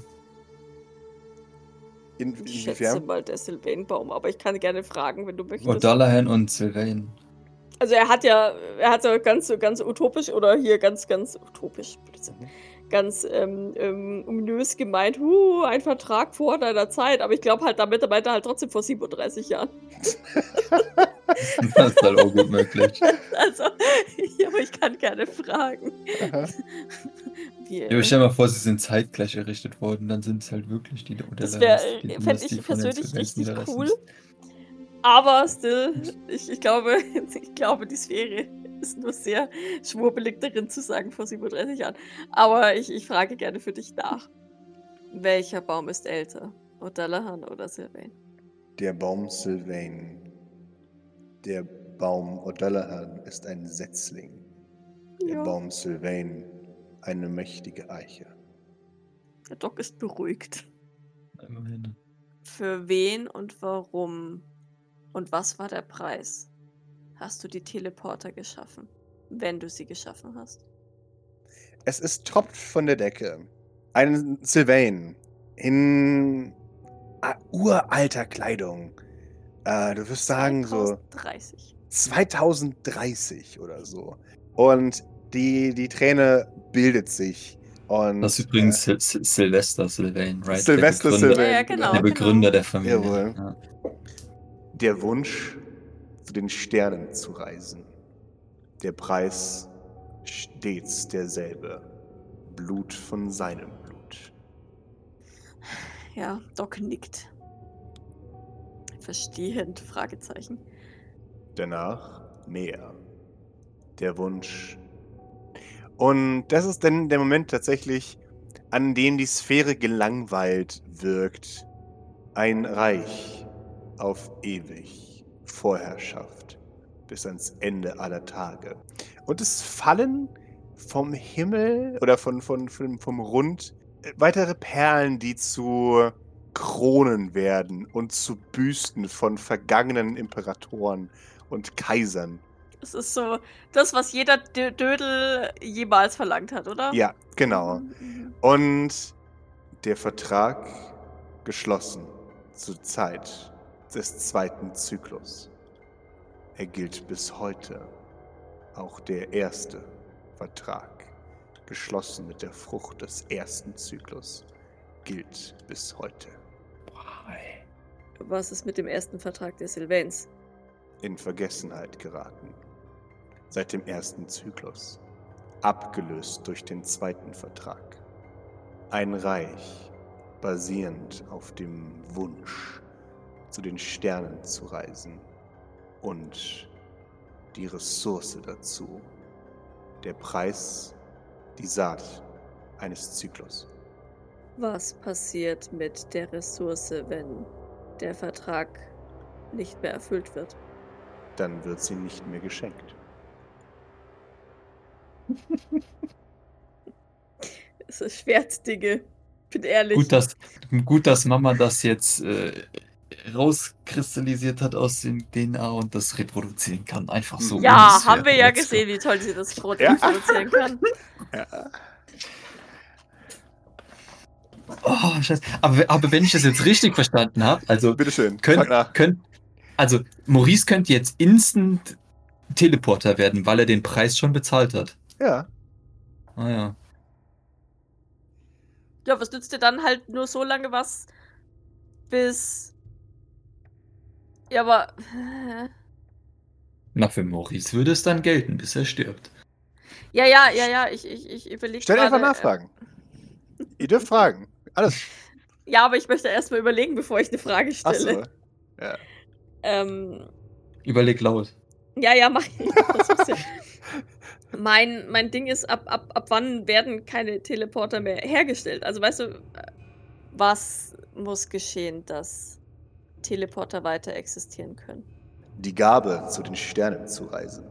In, Ich schätze mal der Sylvain-Baum, aber ich kann gerne fragen, wenn du möchtest. O'Dallahan und Sylvain. Also er hat ja, er hat ja ganz, ganz utopisch oder hier ganz, ganz utopisch, Blödsinn, Mhm. Ganz ähm, ähm, ominös gemeint, huh, ein Vertrag vor deiner Zeit, aber ich glaube halt, damit meint er halt trotzdem vor 37 Jahren. Das ist halt auch gut möglich. Also, ja, aber ich kann gerne fragen. Wie, Ja, aber stell dir mal vor, sie sind zeitgleich errichtet worden, dann sind es halt wirklich die Das O'Dallahan, wär, die äh, fänd Dynastie ich persönlich richtig cool. Aber still, ich, ich, glaube, ich glaube, die Sphäre ist nur sehr schwurbelig darin zu sagen vor 37 Jahren. Aber ich, ich frage gerne für dich nach. Welcher Baum ist älter? O'Dallahan oder Sylvain? Der Baum Sylvain. Der Baum O'Dallahan ist ein Setzling. Der Ja. Baum Sylvain eine mächtige Eiche. Der Doc ist beruhigt. Immerhin. Für wen und warum? Und was war der Preis? Hast du die Teleporter geschaffen? Wenn du sie geschaffen hast. Es ist tropft von der Decke. Ein Sylvain in ah, uralter Kleidung. Äh, du wirst sagen so 30. 2030 oder so. Und die, die Träne bildet sich. Und, Das ist übrigens Sil Sil Sylvester Sylvain, right? Begründer, Sylvain. Ja, genau. Der Begründer der Familie. Jawohl. Ja. der Wunsch, zu den Sternen zu reisen. Der Preis stets derselbe. Blut von seinem Blut. Ja, Doc nickt. Verstehend, Fragezeichen. Danach mehr. Der Wunsch. Und das ist dann der Moment tatsächlich, an dem die Sphäre gelangweilt wirkt. Ein Reich auf ewig. Vorherrschaft bis ans Ende aller Tage. Und es fallen vom Himmel oder von, von, von, vom Rund äh, weitere Perlen, die zu Kronen werden und zu Büsten von vergangenen Imperatoren und Kaisern. Es ist so das, was jeder Dö- Dödel jemals verlangt hat, oder? Ja, genau. Und der Vertrag geschlossen zur Zeit des zweiten Zyklus. Er gilt bis heute. Auch der erste Vertrag, geschlossen mit der Frucht des ersten Zyklus, gilt bis heute. Was ist mit dem ersten Vertrag der Sylvains? In Vergessenheit geraten. Seit dem ersten Zyklus. Abgelöst durch den zweiten Vertrag. Ein Reich, basierend auf dem Wunsch, zu den Sternen zu reisen. Und die Ressource dazu. Der Preis, die Saat eines Zyklus. Was passiert mit der Ressource, wenn der Vertrag nicht mehr erfüllt wird? Dann wird sie nicht mehr geschenkt. Es ist Schwertdinge. Bin ehrlich. Gut, dass, gut, dass Mama das jetzt äh, rauskristallisiert hat aus dem DNA und das reproduzieren kann. Einfach so. ja, haben wir ja gesehen, wie toll sie das Brot Ja. produzieren kann. Ja. Oh, Scheiße. Aber, aber wenn ich das jetzt richtig verstanden habe, also Bitteschön, könnt, könnt, also Maurice könnte jetzt instant Teleporter werden, weil er den Preis schon bezahlt hat. Ja. Ah ja. Ja, was nützt dir dann halt nur so lange was, bis. Ja, aber. Na, für Maurice würde es dann gelten, bis er stirbt. Ja, ja, ja, ja, ich, ich, ich überlege Stell einfach gerade, Nachfragen. Ihr dürft fragen. Alles. Äh, ja, aber ich möchte erstmal überlegen, bevor ich eine Frage stelle. Achso. Ja. Ähm, Überleg laut. ja, ja, mach ich. Ja. Mein, mein Ding ist, ab, ab, ab wann werden keine Teleporter mehr hergestellt? Also weißt du, äh, was muss geschehen, dass Teleporter weiter existieren können? Die Gabe, zu den Sternen zu reisen,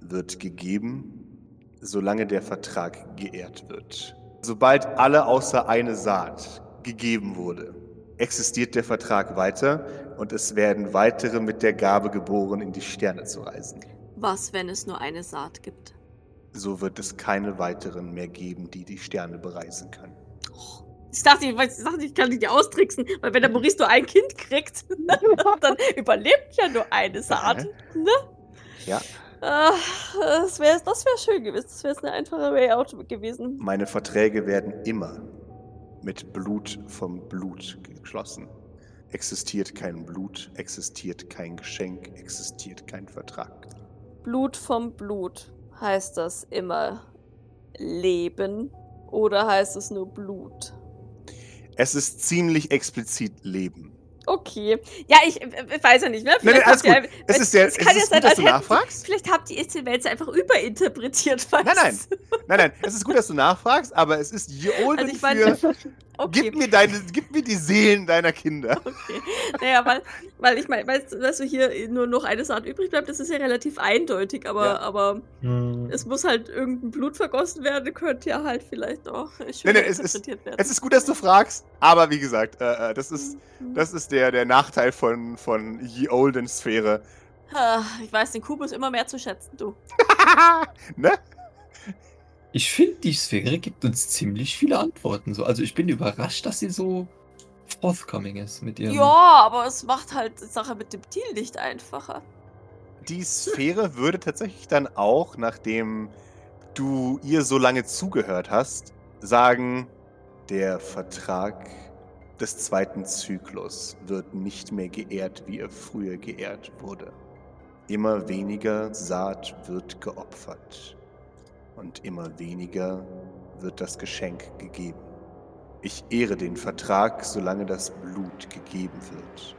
wird gegeben, solange der Vertrag geehrt wird. Sobald alle außer eine Saat gegeben wurde, existiert der Vertrag weiter und es werden weitere mit der Gabe geboren, in die Sterne zu reisen. Was, wenn es nur eine Saat gibt? So wird es keine weiteren mehr geben, die die Sterne bereisen können. Ich dachte, ich, ich dachte, ich kann dich austricksen, weil wenn der Maurice nur ein Kind kriegt, dann überlebt ja nur eine Saat. Ne? Ja, das wäre das wär schön gewesen. Das wäre eine einfache Way out gewesen. meine Verträge werden immer mit Blut vom Blut geschlossen. Existiert kein Blut, existiert kein Geschenk, existiert kein Vertrag. Blut vom Blut. Heißt das immer Leben oder heißt es nur Blut? Es ist ziemlich explizit Leben. Okay. Ja, ich, äh, äh, weiß ja nicht, ne? Nein, nein, alles ihr gut. ein- Es ist sehr, es es kann ja ist sein, gut, dass du nachfragst. Vielleicht habt ihr die Welt einfach überinterpretiert, weißt Nein, nein. Nein, nein, es ist gut, dass du nachfragst, aber es ist je olden Also ich meine, für, okay. gib mir deine, gib mir die Seelen deiner Kinder. Okay. Naja, weil, weil ich meine, weißt du, dass du hier nur noch eine Saat übrig bleibt, das ist ja relativ eindeutig, aber, Ja. aber es muss halt irgendein Blut vergossen werden, könnte ja halt vielleicht auch schön Nee, nee, es ist- interpretiert werden. Es ist gut, dass du fragst, aber wie gesagt, äh, äh, das ist, Mhm. das ist der, der Nachteil von, von Ye Olden Sphäre. Ah, Ich weiß den Kubus immer mehr zu schätzen, du. ne? Ich finde, die Sphäre gibt uns ziemlich viele Antworten. So. Also ich bin überrascht, dass sie so forthcoming ist mit ihrem. Ja, aber es macht halt die Sache mit dem Deal nicht einfacher. Die Sphäre würde tatsächlich dann auch, nachdem du ihr so lange zugehört hast, sagen, der Vertrag des zweiten Zyklus wird nicht mehr geehrt, wie er früher geehrt wurde. Immer weniger Saat wird geopfert und immer weniger wird das Geschenk gegeben. Ich ehre den Vertrag, solange das Blut gegeben wird.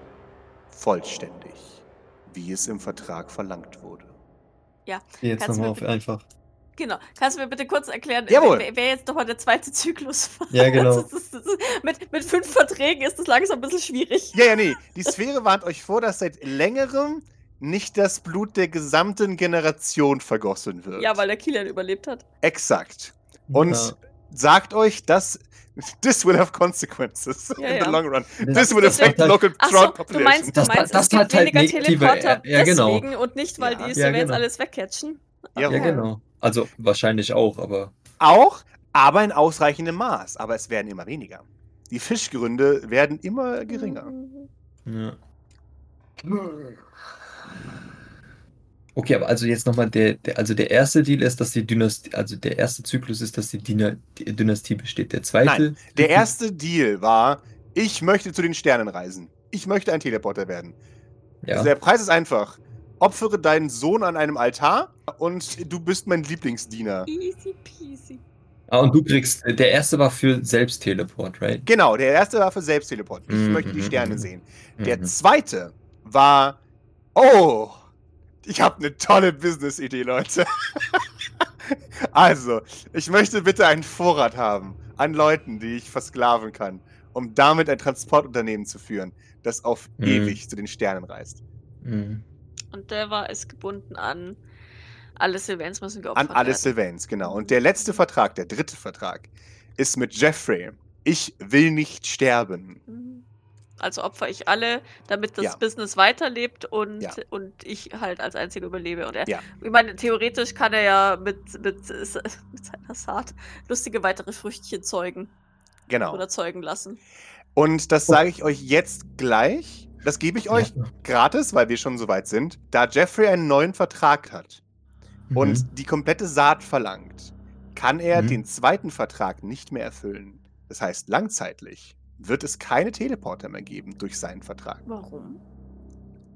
Vollständig, wie es im Vertrag verlangt wurde. Jetzt Kannst du nochmal auf einfach. Genau. Kannst du mir bitte kurz erklären, Jawohl. wer, wer jetzt nochmal der zweite Zyklus war? Ja, genau. Das ist, das ist, mit, mit fünf Verträgen ist das langsam ein bisschen schwierig. Ja, ja, nee. Die Sphäre warnt euch vor, dass seit längerem nicht das Blut der gesamten Generation vergossen wird. Ja, weil der Kilian überlebt hat. Exakt. Und Ja. sagt euch, dass this will have consequences Ja, in ja. the long run. Das- This will das affect hat- local so, du population. meinst, du Das- meinst das es gibt hat halt weniger negative- Teleporter ja, genau. deswegen und nicht, weil Ja. die Ja, Surveillance genau. alles wegcatchen? Ja, Ja, Okay. genau. Also wahrscheinlich auch, aber Auch, aber in ausreichendem Maß. Aber es werden immer weniger. Die Fischgründe werden immer geringer. Ja. Okay, aber also jetzt nochmal, der, der, also der erste Deal ist, dass die Dynastie, also der erste Zyklus ist, dass die, Dyna, die Dynastie besteht. Der zweite. Nein, Der erste Deal war, ich möchte zu den Sternen reisen. Ich möchte ein Teleporter werden. Ja. Also der Preis ist einfach. Opfere deinen Sohn an einem Altar und du bist mein Lieblingsdiener. Easy peasy. Ah, und du kriegst, der erste war für Selbstteleport, right? Genau, der erste war für Selbstteleport. Ich Mhm, möchte die mhm, Sterne mhm. sehen. Der Mhm. zweite war, oh, ich habe eine tolle Business-Idee, Leute. also, ich möchte bitte einen Vorrat haben an Leuten, die ich versklaven kann, um damit ein Transportunternehmen zu führen, das auf Mhm. ewig zu den Sternen reist. Mhm. Und der war es gebunden an alle Sylvans müssen geopfert An alle werden. Sylvains, genau. Und der letzte Vertrag, der dritte Vertrag, ist mit Jeffrey. Ich will nicht sterben. Mhm. Also opfer ich alle, damit das Ja. Business weiterlebt und, Ja. und ich halt als Einziger überlebe. Und er, Ja. ich meine, theoretisch kann er ja mit, mit, mit seiner Saat lustige weitere Früchtchen zeugen Genau. oder zeugen lassen. Und das sage ich euch jetzt gleich. Das gebe ich euch Ja. gratis, weil wir schon so weit sind. Da Jeffrey einen neuen Vertrag hat Mhm. und die komplette Saat verlangt, kann er Mhm. den zweiten Vertrag nicht mehr erfüllen. Das heißt, langzeitlich wird es keine Teleporter mehr geben durch seinen Vertrag, Warum?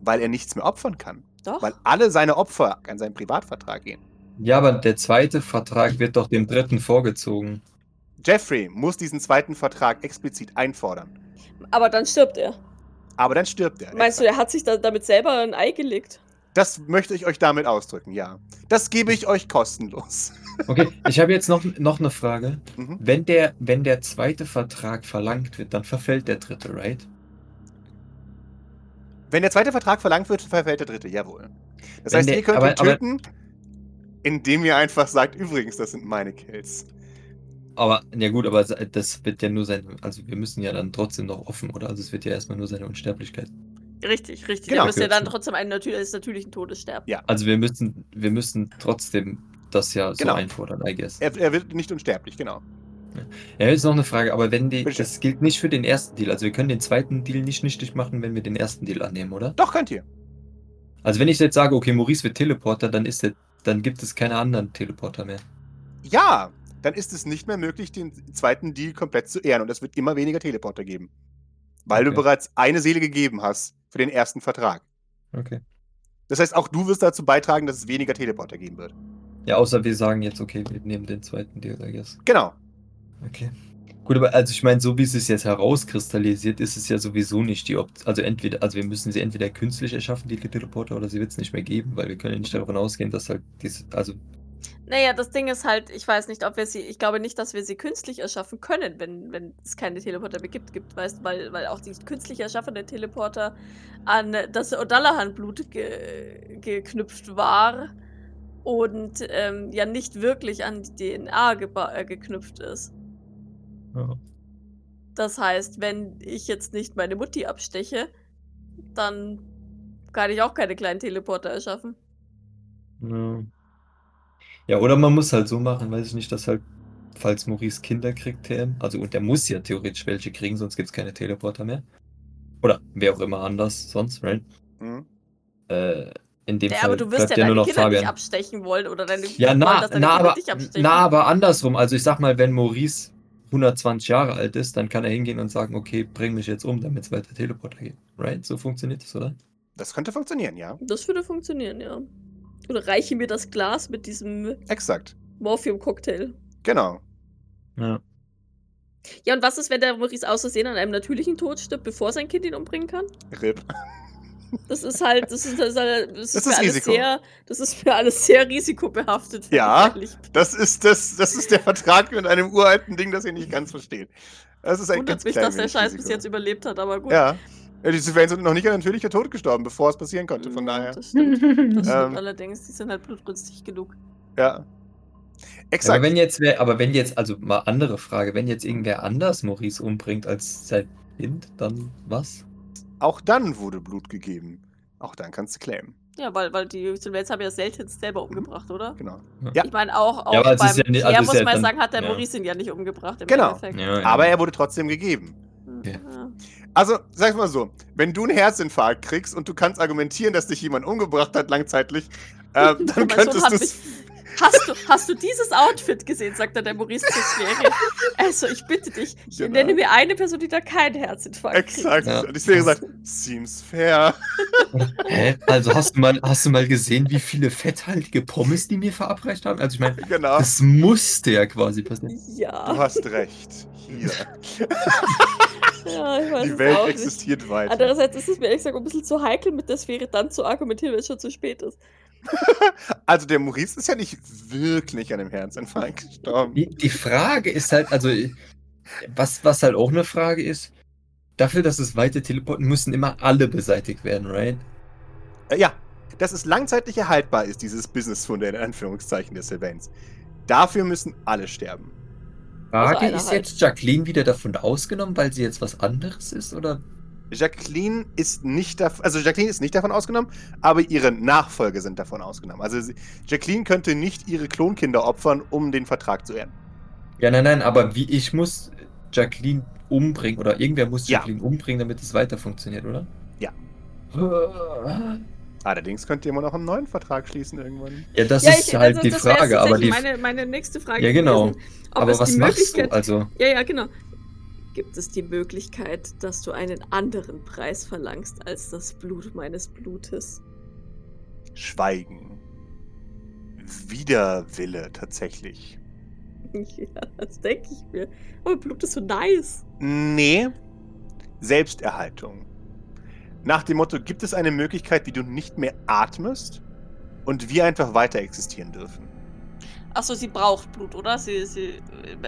weil er nichts mehr opfern kann. Doch. Weil alle seine Opfer an seinen Privatvertrag gehen. Ja, aber der zweite Vertrag wird doch dem dritten vorgezogen. Jeffrey muss diesen zweiten Vertrag explizit einfordern. Aber dann stirbt er. Aber dann stirbt er. Meinst du, er hat sich da, damit selber ein Ei gelegt? Das möchte ich euch damit ausdrücken, ja. Das gebe ich euch kostenlos. Okay, ich habe jetzt noch, noch eine Frage. Mhm. Wenn der, wenn der zweite Vertrag verlangt wird, dann verfällt der dritte, right? Wenn der zweite Vertrag verlangt wird, verfällt der dritte, jawohl. Das Wenn heißt, der- ihr könnt aber- ihn töten, indem ihr einfach sagt, übrigens, das sind meine Kills. Aber, ja gut, aber das wird ja nur sein, also wir müssen ja dann trotzdem noch offen, oder? Also es wird ja erstmal nur seine Unsterblichkeit. Richtig, richtig. Genau. er müsste ja dann Kürzen. trotzdem einen natür des natürlichen Todes sterben. Ja. Also wir müssen, wir müssen trotzdem das ja so Genau. einfordern, I guess. Er, er wird nicht unsterblich, genau. Ja, jetzt noch eine Frage, aber wenn die, Bitte das gilt nicht für den ersten Deal, also wir können den zweiten Deal nicht nichtig machen, wenn wir den ersten Deal annehmen, oder? Doch, könnt ihr. Also wenn ich jetzt sage, okay, Maurice wird Teleporter, dann ist der, dann gibt es keine anderen Teleporter mehr. Ja, dann ist es nicht mehr möglich, den zweiten Deal komplett zu ehren. Und es wird immer weniger Teleporter geben. Weil du Okay. bereits eine Seele gegeben hast für den ersten Vertrag. Okay. Das heißt, auch du wirst dazu beitragen, dass es weniger Teleporter geben wird. Ja, außer wir sagen jetzt, okay, wir nehmen den zweiten Deal, I guess. Genau. Okay. Gut, aber also ich meine, so wie es sich jetzt herauskristallisiert, ist es ja sowieso nicht die Option. Also entweder, also wir müssen sie entweder künstlich erschaffen, die Teleporter, oder sie wird es nicht mehr geben, weil wir können ja nicht davon ausgehen, dass halt diese, also Naja, das Ding ist halt, ich weiß nicht, ob wir sie, ich glaube nicht, dass wir sie künstlich erschaffen können, wenn, wenn es keine Teleporter mehr gibt, gibt weißt du, weil, weil auch die künstlich erschaffene Teleporter an das O'Dallahan-Blut ge, geknüpft war und ähm, ja nicht wirklich an die DNA äh, geknüpft ist. ja. Das heißt, wenn ich jetzt nicht meine Mutti absteche, dann kann ich auch keine kleinen Teleporter erschaffen. Ja. Ja, oder man muss halt so machen, weiß ich nicht, dass halt, falls Maurice Kinder kriegt, TM, also und der muss ja theoretisch welche kriegen, sonst gibt es keine Teleporter mehr. Oder wer auch immer anders sonst, right? Mhm. Äh, in dem Ja, Fall aber du wirst ja ja deine nur noch Kinder nicht Fabian. abstechen wollen oder deine Ja, wollen, na, dass deine na, Kinder aber, dich abstechen. na, aber andersrum. Also ich sag mal, wenn Maurice 120 Jahre alt ist, dann kann er hingehen und sagen, okay, bring mich jetzt um, damit es weiter Teleporter geht. Right? So funktioniert das, oder? Das könnte funktionieren, ja. Das würde funktionieren, ja. Oder reiche mir das Glas mit diesem Exakt. Morphium-Cocktail. Genau. Ja. Ja, und was ist, wenn der Maurice aus Versehen an einem natürlichen Tod stirbt, bevor sein Kind ihn umbringen kann? RIP. Das ist halt, das ist, das ist, halt- das ist, Das für ist alles Risiko. sehr, das ist für alles sehr risikobehaftet. Ja. Das ist, das, das ist der Vertrag mit einem uralten Ding, das ihr nicht ganz versteht. Das ist ein Wundert ganz mich, dass der Scheiß Risiko. bis jetzt überlebt hat, aber gut. Ja. Ja diese Fans sind noch nicht an natürlicher Tod gestorben, bevor es passieren konnte. Von Mm, daher. Das stimmt. Das stimmt Ähm. allerdings, die sind halt blutrünstig genug. Ja. Aber Exakt. wenn jetzt wer, aber wenn jetzt, also mal andere Frage, wenn jetzt irgendwer anders Maurice umbringt als sein Kind, dann was? Auch dann wurde Blut gegeben. Auch dann kannst du claimen. Ja, weil, weil die Sylvains haben ja selten selber umgebracht, oder? Genau. Ja. Ich meine, auch, auch Ja, aber beim ja nicht- also muss ja man dann- sagen, hat der ja. Maurice ihn ja nicht umgebracht. Im Genau. Aber er wurde trotzdem gegeben. Also, sag mal so, wenn du einen Herzinfarkt kriegst und du kannst argumentieren, dass dich jemand umgebracht hat langzeitlich, äh, dann könntest du Hast du, hast du dieses Outfit gesehen, sagt dann der Maurice zur Sphäre. Also, ich bitte dich, ich Genau. nenne mir eine Person, die da keinen Herzinfarkt Exakt. Ja. Und ich wäre gesagt, seems fair. Hä? Also hast du mal, hast du mal gesehen, wie viele fetthaltige Pommes die mir verabreicht haben? Also ich meine, Genau. das musste ja quasi passieren. Du Ja, hast recht. Hier. ja, ich weiß Die Welt auch nicht. existiert weiter. Andererseits ist es mir ehrlich gesagt ein bisschen zu heikel, mit der Sphäre dann zu argumentieren, wenn es schon zu spät ist. Also der Maurice ist ja nicht wirklich an einem Herzinfarkt gestorben. Die, die Frage ist halt, also was, was halt auch eine Frage ist, dafür, dass es weite teleporten, müssen immer alle beseitigt werden, right? Äh, ja, dass es langzeitlich erhaltbar ist, dieses Business-Funde in Anführungszeichen der Sylvains. Dafür müssen alle sterben. Frage einer ist halt. jetzt Jacqueline wieder davon ausgenommen, weil sie jetzt was anderes ist, oder? Jacqueline ist nicht davon, also Jacqueline ist nicht davon ausgenommen, aber ihre Nachfolger sind davon ausgenommen. Also sie, Jacqueline könnte nicht ihre Klonkinder opfern, um den Vertrag zu ehren. Ja, nein, nein, aber wie ich muss Jacqueline umbringen oder irgendwer muss Ja. Jacqueline umbringen, damit es weiter funktioniert, oder? Ja. Ja, Allerdings könnt ihr immer noch einen neuen Vertrag schließen irgendwann. das ja, ist ich, halt also, die Frage, aber die, meine, meine nächste Frage. Ja, genau. gewesen, aber was machst du? Also, Ja, ja, genau. Gibt es die Möglichkeit, dass du einen anderen Preis verlangst als das Blut meines Blutes? Schweigen. Widerwille tatsächlich. Ja, das denke ich mir. Aber Blut ist so nice. Nee, Selbsterhaltung. Nach dem Motto, gibt es eine Möglichkeit, wie du nicht mehr atmest und wir einfach weiter existieren dürfen? Achso, sie braucht Blut, oder? Sie, sie,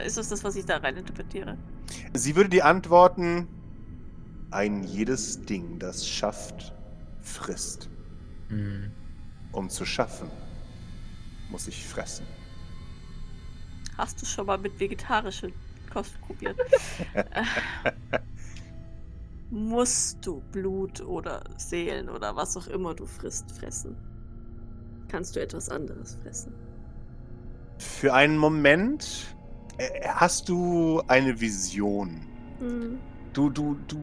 ist das das, was ich da rein interpretiere? Sie würde dir antworten, ein jedes Ding, das schafft, frisst. hm. Um zu schaffen, muss ich fressen. Hast du schon mal mit vegetarischer Kost probiert? Musst du Blut oder Seelen oder was auch immer du frisst, fressen? Kannst du etwas anderes fressen? Für einen Moment äh, hast du eine Vision. Hm. Du, du, du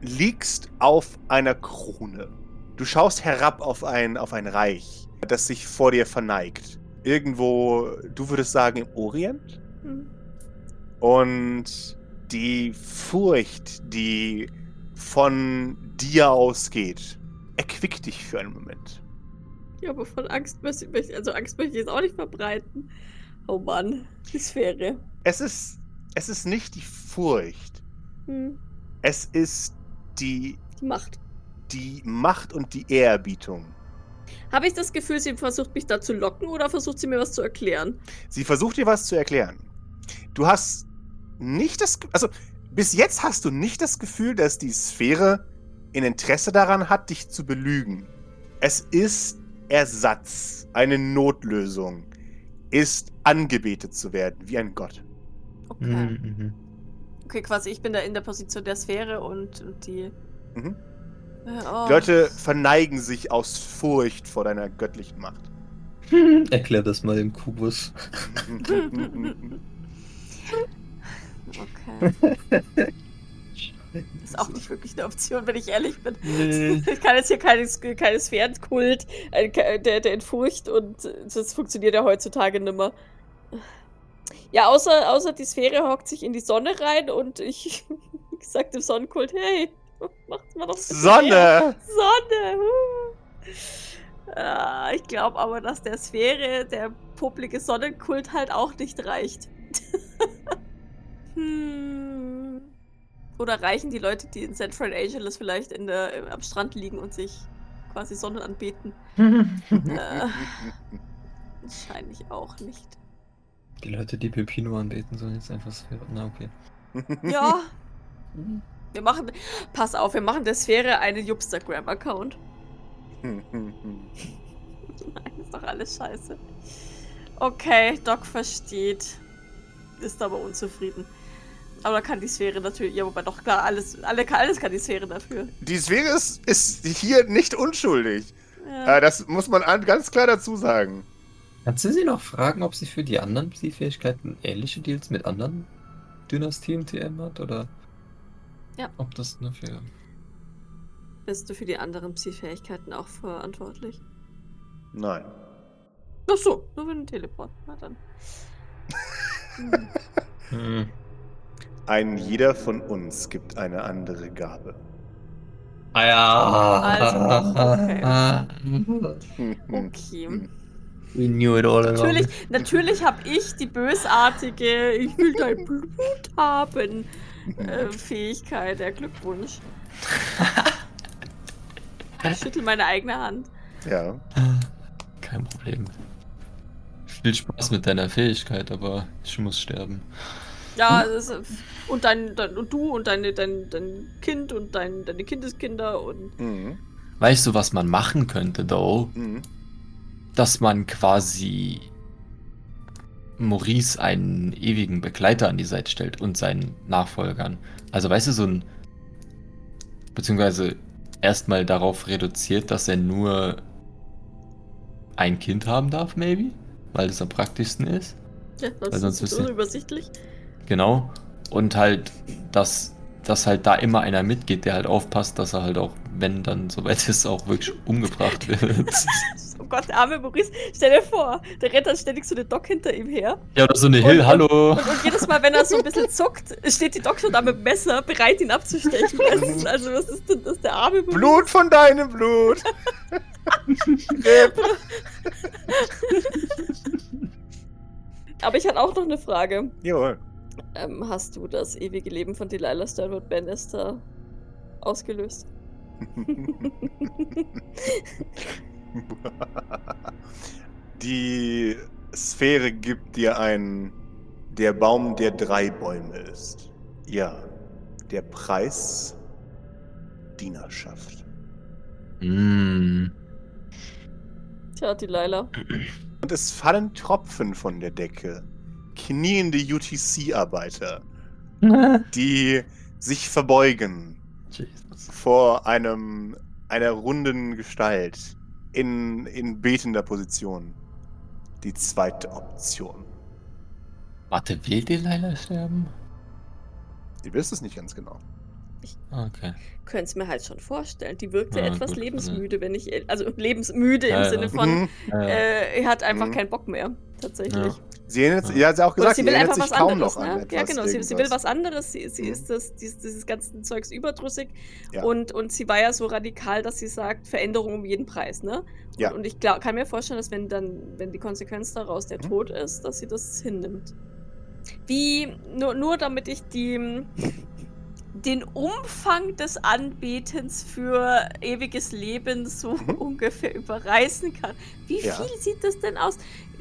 liegst auf einer Krone. Du schaust herab auf ein, auf ein Reich, das sich vor dir verneigt. Irgendwo, du würdest sagen, im Orient. Hm. Und die Furcht, die von dir ausgeht, erquickt dich für einen Moment. Ja, aber von Angst möchte ich, also Angst möchte ich jetzt auch nicht verbreiten. Oh Mann, die Sphäre. Es ist, es ist nicht die Furcht. Hm. Es ist die, Die Macht. die Macht und die Ehrerbietung. Habe ich das Gefühl, sie versucht mich da zu locken oder versucht sie mir was zu erklären? Sie versucht dir was zu erklären. Du hast nicht das, also bis jetzt hast du nicht das Gefühl, dass die Sphäre ein Interesse daran hat, dich zu belügen. Es ist Ersatz, eine Notlösung, ist angebetet zu werden wie ein Gott. Okay. Mhm, mhm. Okay, quasi, ich bin da in der Position der Sphäre und, und die. Mhm. Äh, oh. Die Leute verneigen sich aus Furcht vor deiner göttlichen Macht. Erklär das mal im Kubus. Okay. Ist auch nicht wirklich eine Option, wenn ich ehrlich bin. Ich kann jetzt hier keine, keine Sphärenkult, äh, der, der in Furcht und das funktioniert ja heutzutage nimmer. Ja, außer, außer die Sphäre hockt sich in die Sonne rein und ich sag dem Sonnenkult, hey, macht's man doch bitte mehr. Sonne! Sonne! Uh. Ah, ich glaube aber, dass der Sphäre der publike Sonnenkult halt auch nicht reicht. hm. Oder reichen die Leute, die in Central Angeles vielleicht in der, am Strand liegen und sich quasi Sonnen anbeten? äh, wahrscheinlich auch nicht. Die Leute, die Pepino anbeten, sollen jetzt einfach Sphäre. Na, okay. Ja. Wir machen. Pass auf, wir machen der Sphäre einen Jupstagram-Account. Nein, ist doch alles scheiße. Okay, Doc versteht. Ist aber unzufrieden. Aber da kann die Sphäre natürlich. Ja, wobei doch klar, alles, alle, alles kann die Sphäre dafür. Die Sphäre ist, ist hier nicht unschuldig. Ja. Äh, das muss man an- ganz klar dazu sagen. Kannst du sie noch fragen, ob sie für die anderen Psi-Fähigkeiten ähnliche Deals mit anderen Dynastien TM hat? Oder Ja. ob das nur für. Bist du für die anderen Psi-Fähigkeiten auch verantwortlich? Nein. Ach so, nur für den Teleport. Na dann. Hm. Ein jeder von uns gibt eine andere Gabe. Ah ja. Also, Okay. hm. We knew it all along. Natürlich, natürlich habe ich die bösartige, ich will dein Blut haben, äh, Fähigkeit, der Glückwunsch. Ich schüttel meine eigene Hand. Ja. Kein Problem. Viel Spaß mit deiner Fähigkeit, aber ich muss sterben. Ja, ist, und dein, dein und du und deine, dein, dein Kind und dein, deine Kindeskinder und Mhm. Weißt du, was man machen könnte, though? Mhm. Dass man quasi Maurice einen ewigen Begleiter an die Seite stellt und seinen Nachfolgern. Also weißt du, so ein. Beziehungsweise erstmal darauf reduziert, dass er nur ein Kind haben darf, maybe? Weil das am praktischsten ist. ja, Weil das sonst ist ihr- unübersichtlich. Genau. Und halt, dass, dass halt da immer einer mitgeht, der halt aufpasst, dass er halt auch, wenn dann soweit ist, auch wirklich umgebracht wird. Oh Gott, der arme Maurice, stell dir vor, der rennt dann ständig so eine Doc hinter ihm her. ja, oder so eine Hill, und- hallo. Und, und jedes Mal, wenn er so ein bisschen zuckt, steht die Doc schon da mit dem Messer, bereit, ihn abzustechen. Ist, also, was ist denn das, der arme Maurice? Blut von deinem Blut! Aber ich hatte auch noch eine Frage. Jawohl. Ähm, hast du das ewige Leben von Delilah Sternwood Bannister ausgelöst? Die Sphäre gibt dir ein der Baum, der drei Bäume ist. Ja, der Preis Dienerschaft. Mm. Tja, Delilah. Und es fallen Tropfen von der Decke. Kniende UTC-Arbeiter, die sich verbeugen Jesus. vor einem einer runden Gestalt in, in betender Position. Die zweite Option. Warte, will Delilah sterben? Ihr wisst es nicht ganz genau. Ah, Okay. Könnte es mir halt schon vorstellen. Die wirkte Ja, etwas gut, lebensmüde, wenn ich. Also lebensmüde Ja, im ja. Sinne von, Mhm. äh, er hat einfach Mhm. keinen Bock mehr. Tatsächlich. Ja. Sie erinnert, Ja. ja, hat sie auch gesagt, sie sie will erinnert einfach sich was kaum anderes, noch an ne? etwas. Ja, genau. Sie, sie will was anderes. Sie, sie Mhm. ist das, dieses, dieses ganzen Zeugs überdrüssig. Ja. Und, und sie war ja so radikal, dass sie sagt, Veränderung um jeden Preis, ne? Und, Ja. und ich glaub, kann mir vorstellen, dass wenn dann, wenn die Konsequenz daraus der Mhm. Tod ist, dass sie das hinnimmt. Wie, nur, nur damit ich die, den Umfang des Anbetens für ewiges Leben so Mhm. ungefähr überreißen kann. Wie Ja. viel sieht das denn aus?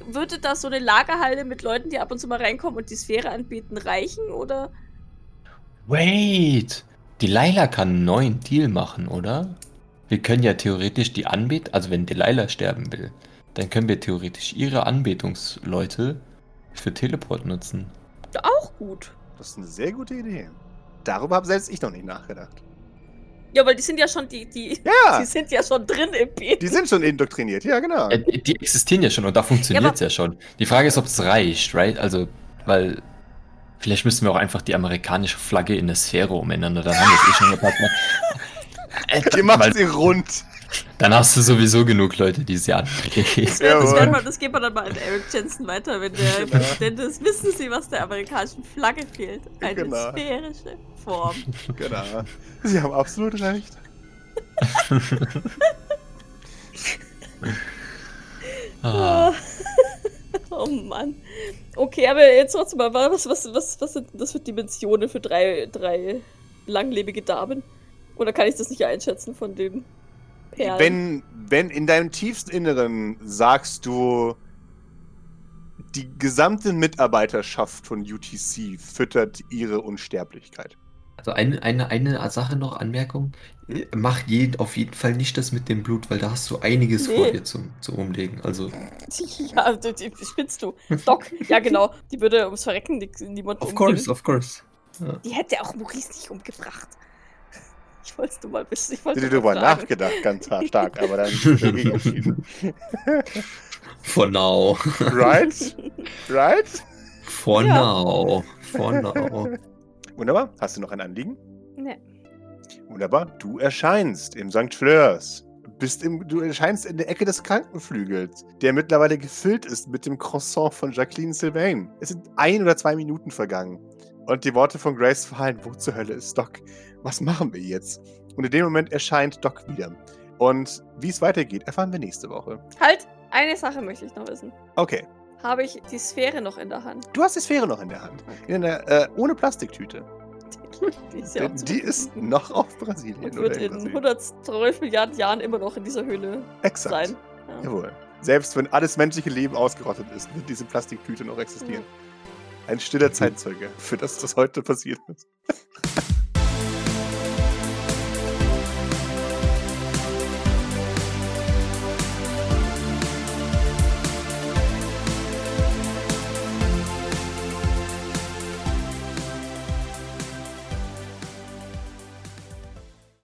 Würde das so eine Lagerhalle mit Leuten, die ab und zu mal reinkommen und die Sphäre anbeten, reichen? Oder? Wait! Delilah kann einen neuen Deal machen, oder? Wir können ja theoretisch die Anbet... Also wenn Delilah sterben will, dann können wir theoretisch ihre Anbetungsleute für Teleport nutzen. Auch gut. Das ist eine sehr gute Idee. Darüber habe selbst ich noch nicht nachgedacht. Ja, weil die sind ja schon, die, die, Ja, die sind ja schon drin im Beten. die sind schon indoktriniert, ja, genau. Äh, die existieren ja schon und da funktioniert es ja, schon. Die Frage ist, ob es reicht, right? Also, weil vielleicht müssen wir auch einfach die amerikanische Flagge in eine Sphäre umändern. Dann haben wir es eh schon gepackt. Ne? Äh, Ihr macht weil, sie rund. Dann hast du sowieso genug Leute, die sie anbeten. Das, das, geht man dann mal an Eric Jensen weiter, wenn der Genau. Präsident ist. Wissen Sie, was der amerikanischen Flagge fehlt? Eine Genau. sphärische Form. Genau. Sie haben absolut recht. ah, oh Mann. Okay, aber jetzt trotzdem mal, was, was, was, was sind das für Dimensionen für drei, drei langlebige Damen? Oder kann ich das nicht einschätzen von den Perlen? Wenn, wenn in deinem tiefsten Inneren sagst du, die gesamte Mitarbeiterschaft von UTC füttert ihre Unsterblichkeit. Also eine, eine, eine Sache noch, Anmerkung. Mach jeden, auf jeden Fall nicht das mit dem Blut, weil da hast du einiges Nee. vor dir zum, zum Umlegen. Also, Ja, du, die, spinnst du. Doc, ja genau. Die würde ums Verrecken ni- niemand of umbringen. course, of course. Die hätte auch Maurice nicht umgebracht. Ich wollte es nur mal wissen. Ich wollte Ich hätte nur drüber fragen. nachgedacht, ganz hart stark, aber dann dagegen entschieden. For now. Right? Right? For Ja. now. For now. Wunderbar. Hast du noch ein Anliegen? Nee. Wunderbar. Du erscheinst im St. Fleurs. Bist im, du erscheinst in der Ecke des Krankenflügels, der mittlerweile gefüllt ist mit dem Croissant von Jacqueline Sylvain. Es sind ein oder zwei Minuten vergangen. Und die Worte von Grace fallen. Wo zur Hölle ist Doc? Was machen wir jetzt? Und in dem Moment erscheint Doc wieder. Und wie es weitergeht, erfahren wir nächste Woche. Halt, eine Sache möchte ich noch wissen. Okay. Habe ich die Sphäre noch in der Hand? Du hast die Sphäre noch in der Hand. In einer, äh, ohne Plastiktüte. Die ist ja die ist noch auf Brasilien. und wird in in Brasilien. 112 Milliarden Jahren immer noch in dieser Höhle Exakt. sein. Ja. Jawohl. Selbst wenn alles menschliche Leben ausgerottet ist, wird diese Plastiktüte noch existieren. Ein stiller Zeitzeuge für das, was heute passiert ist.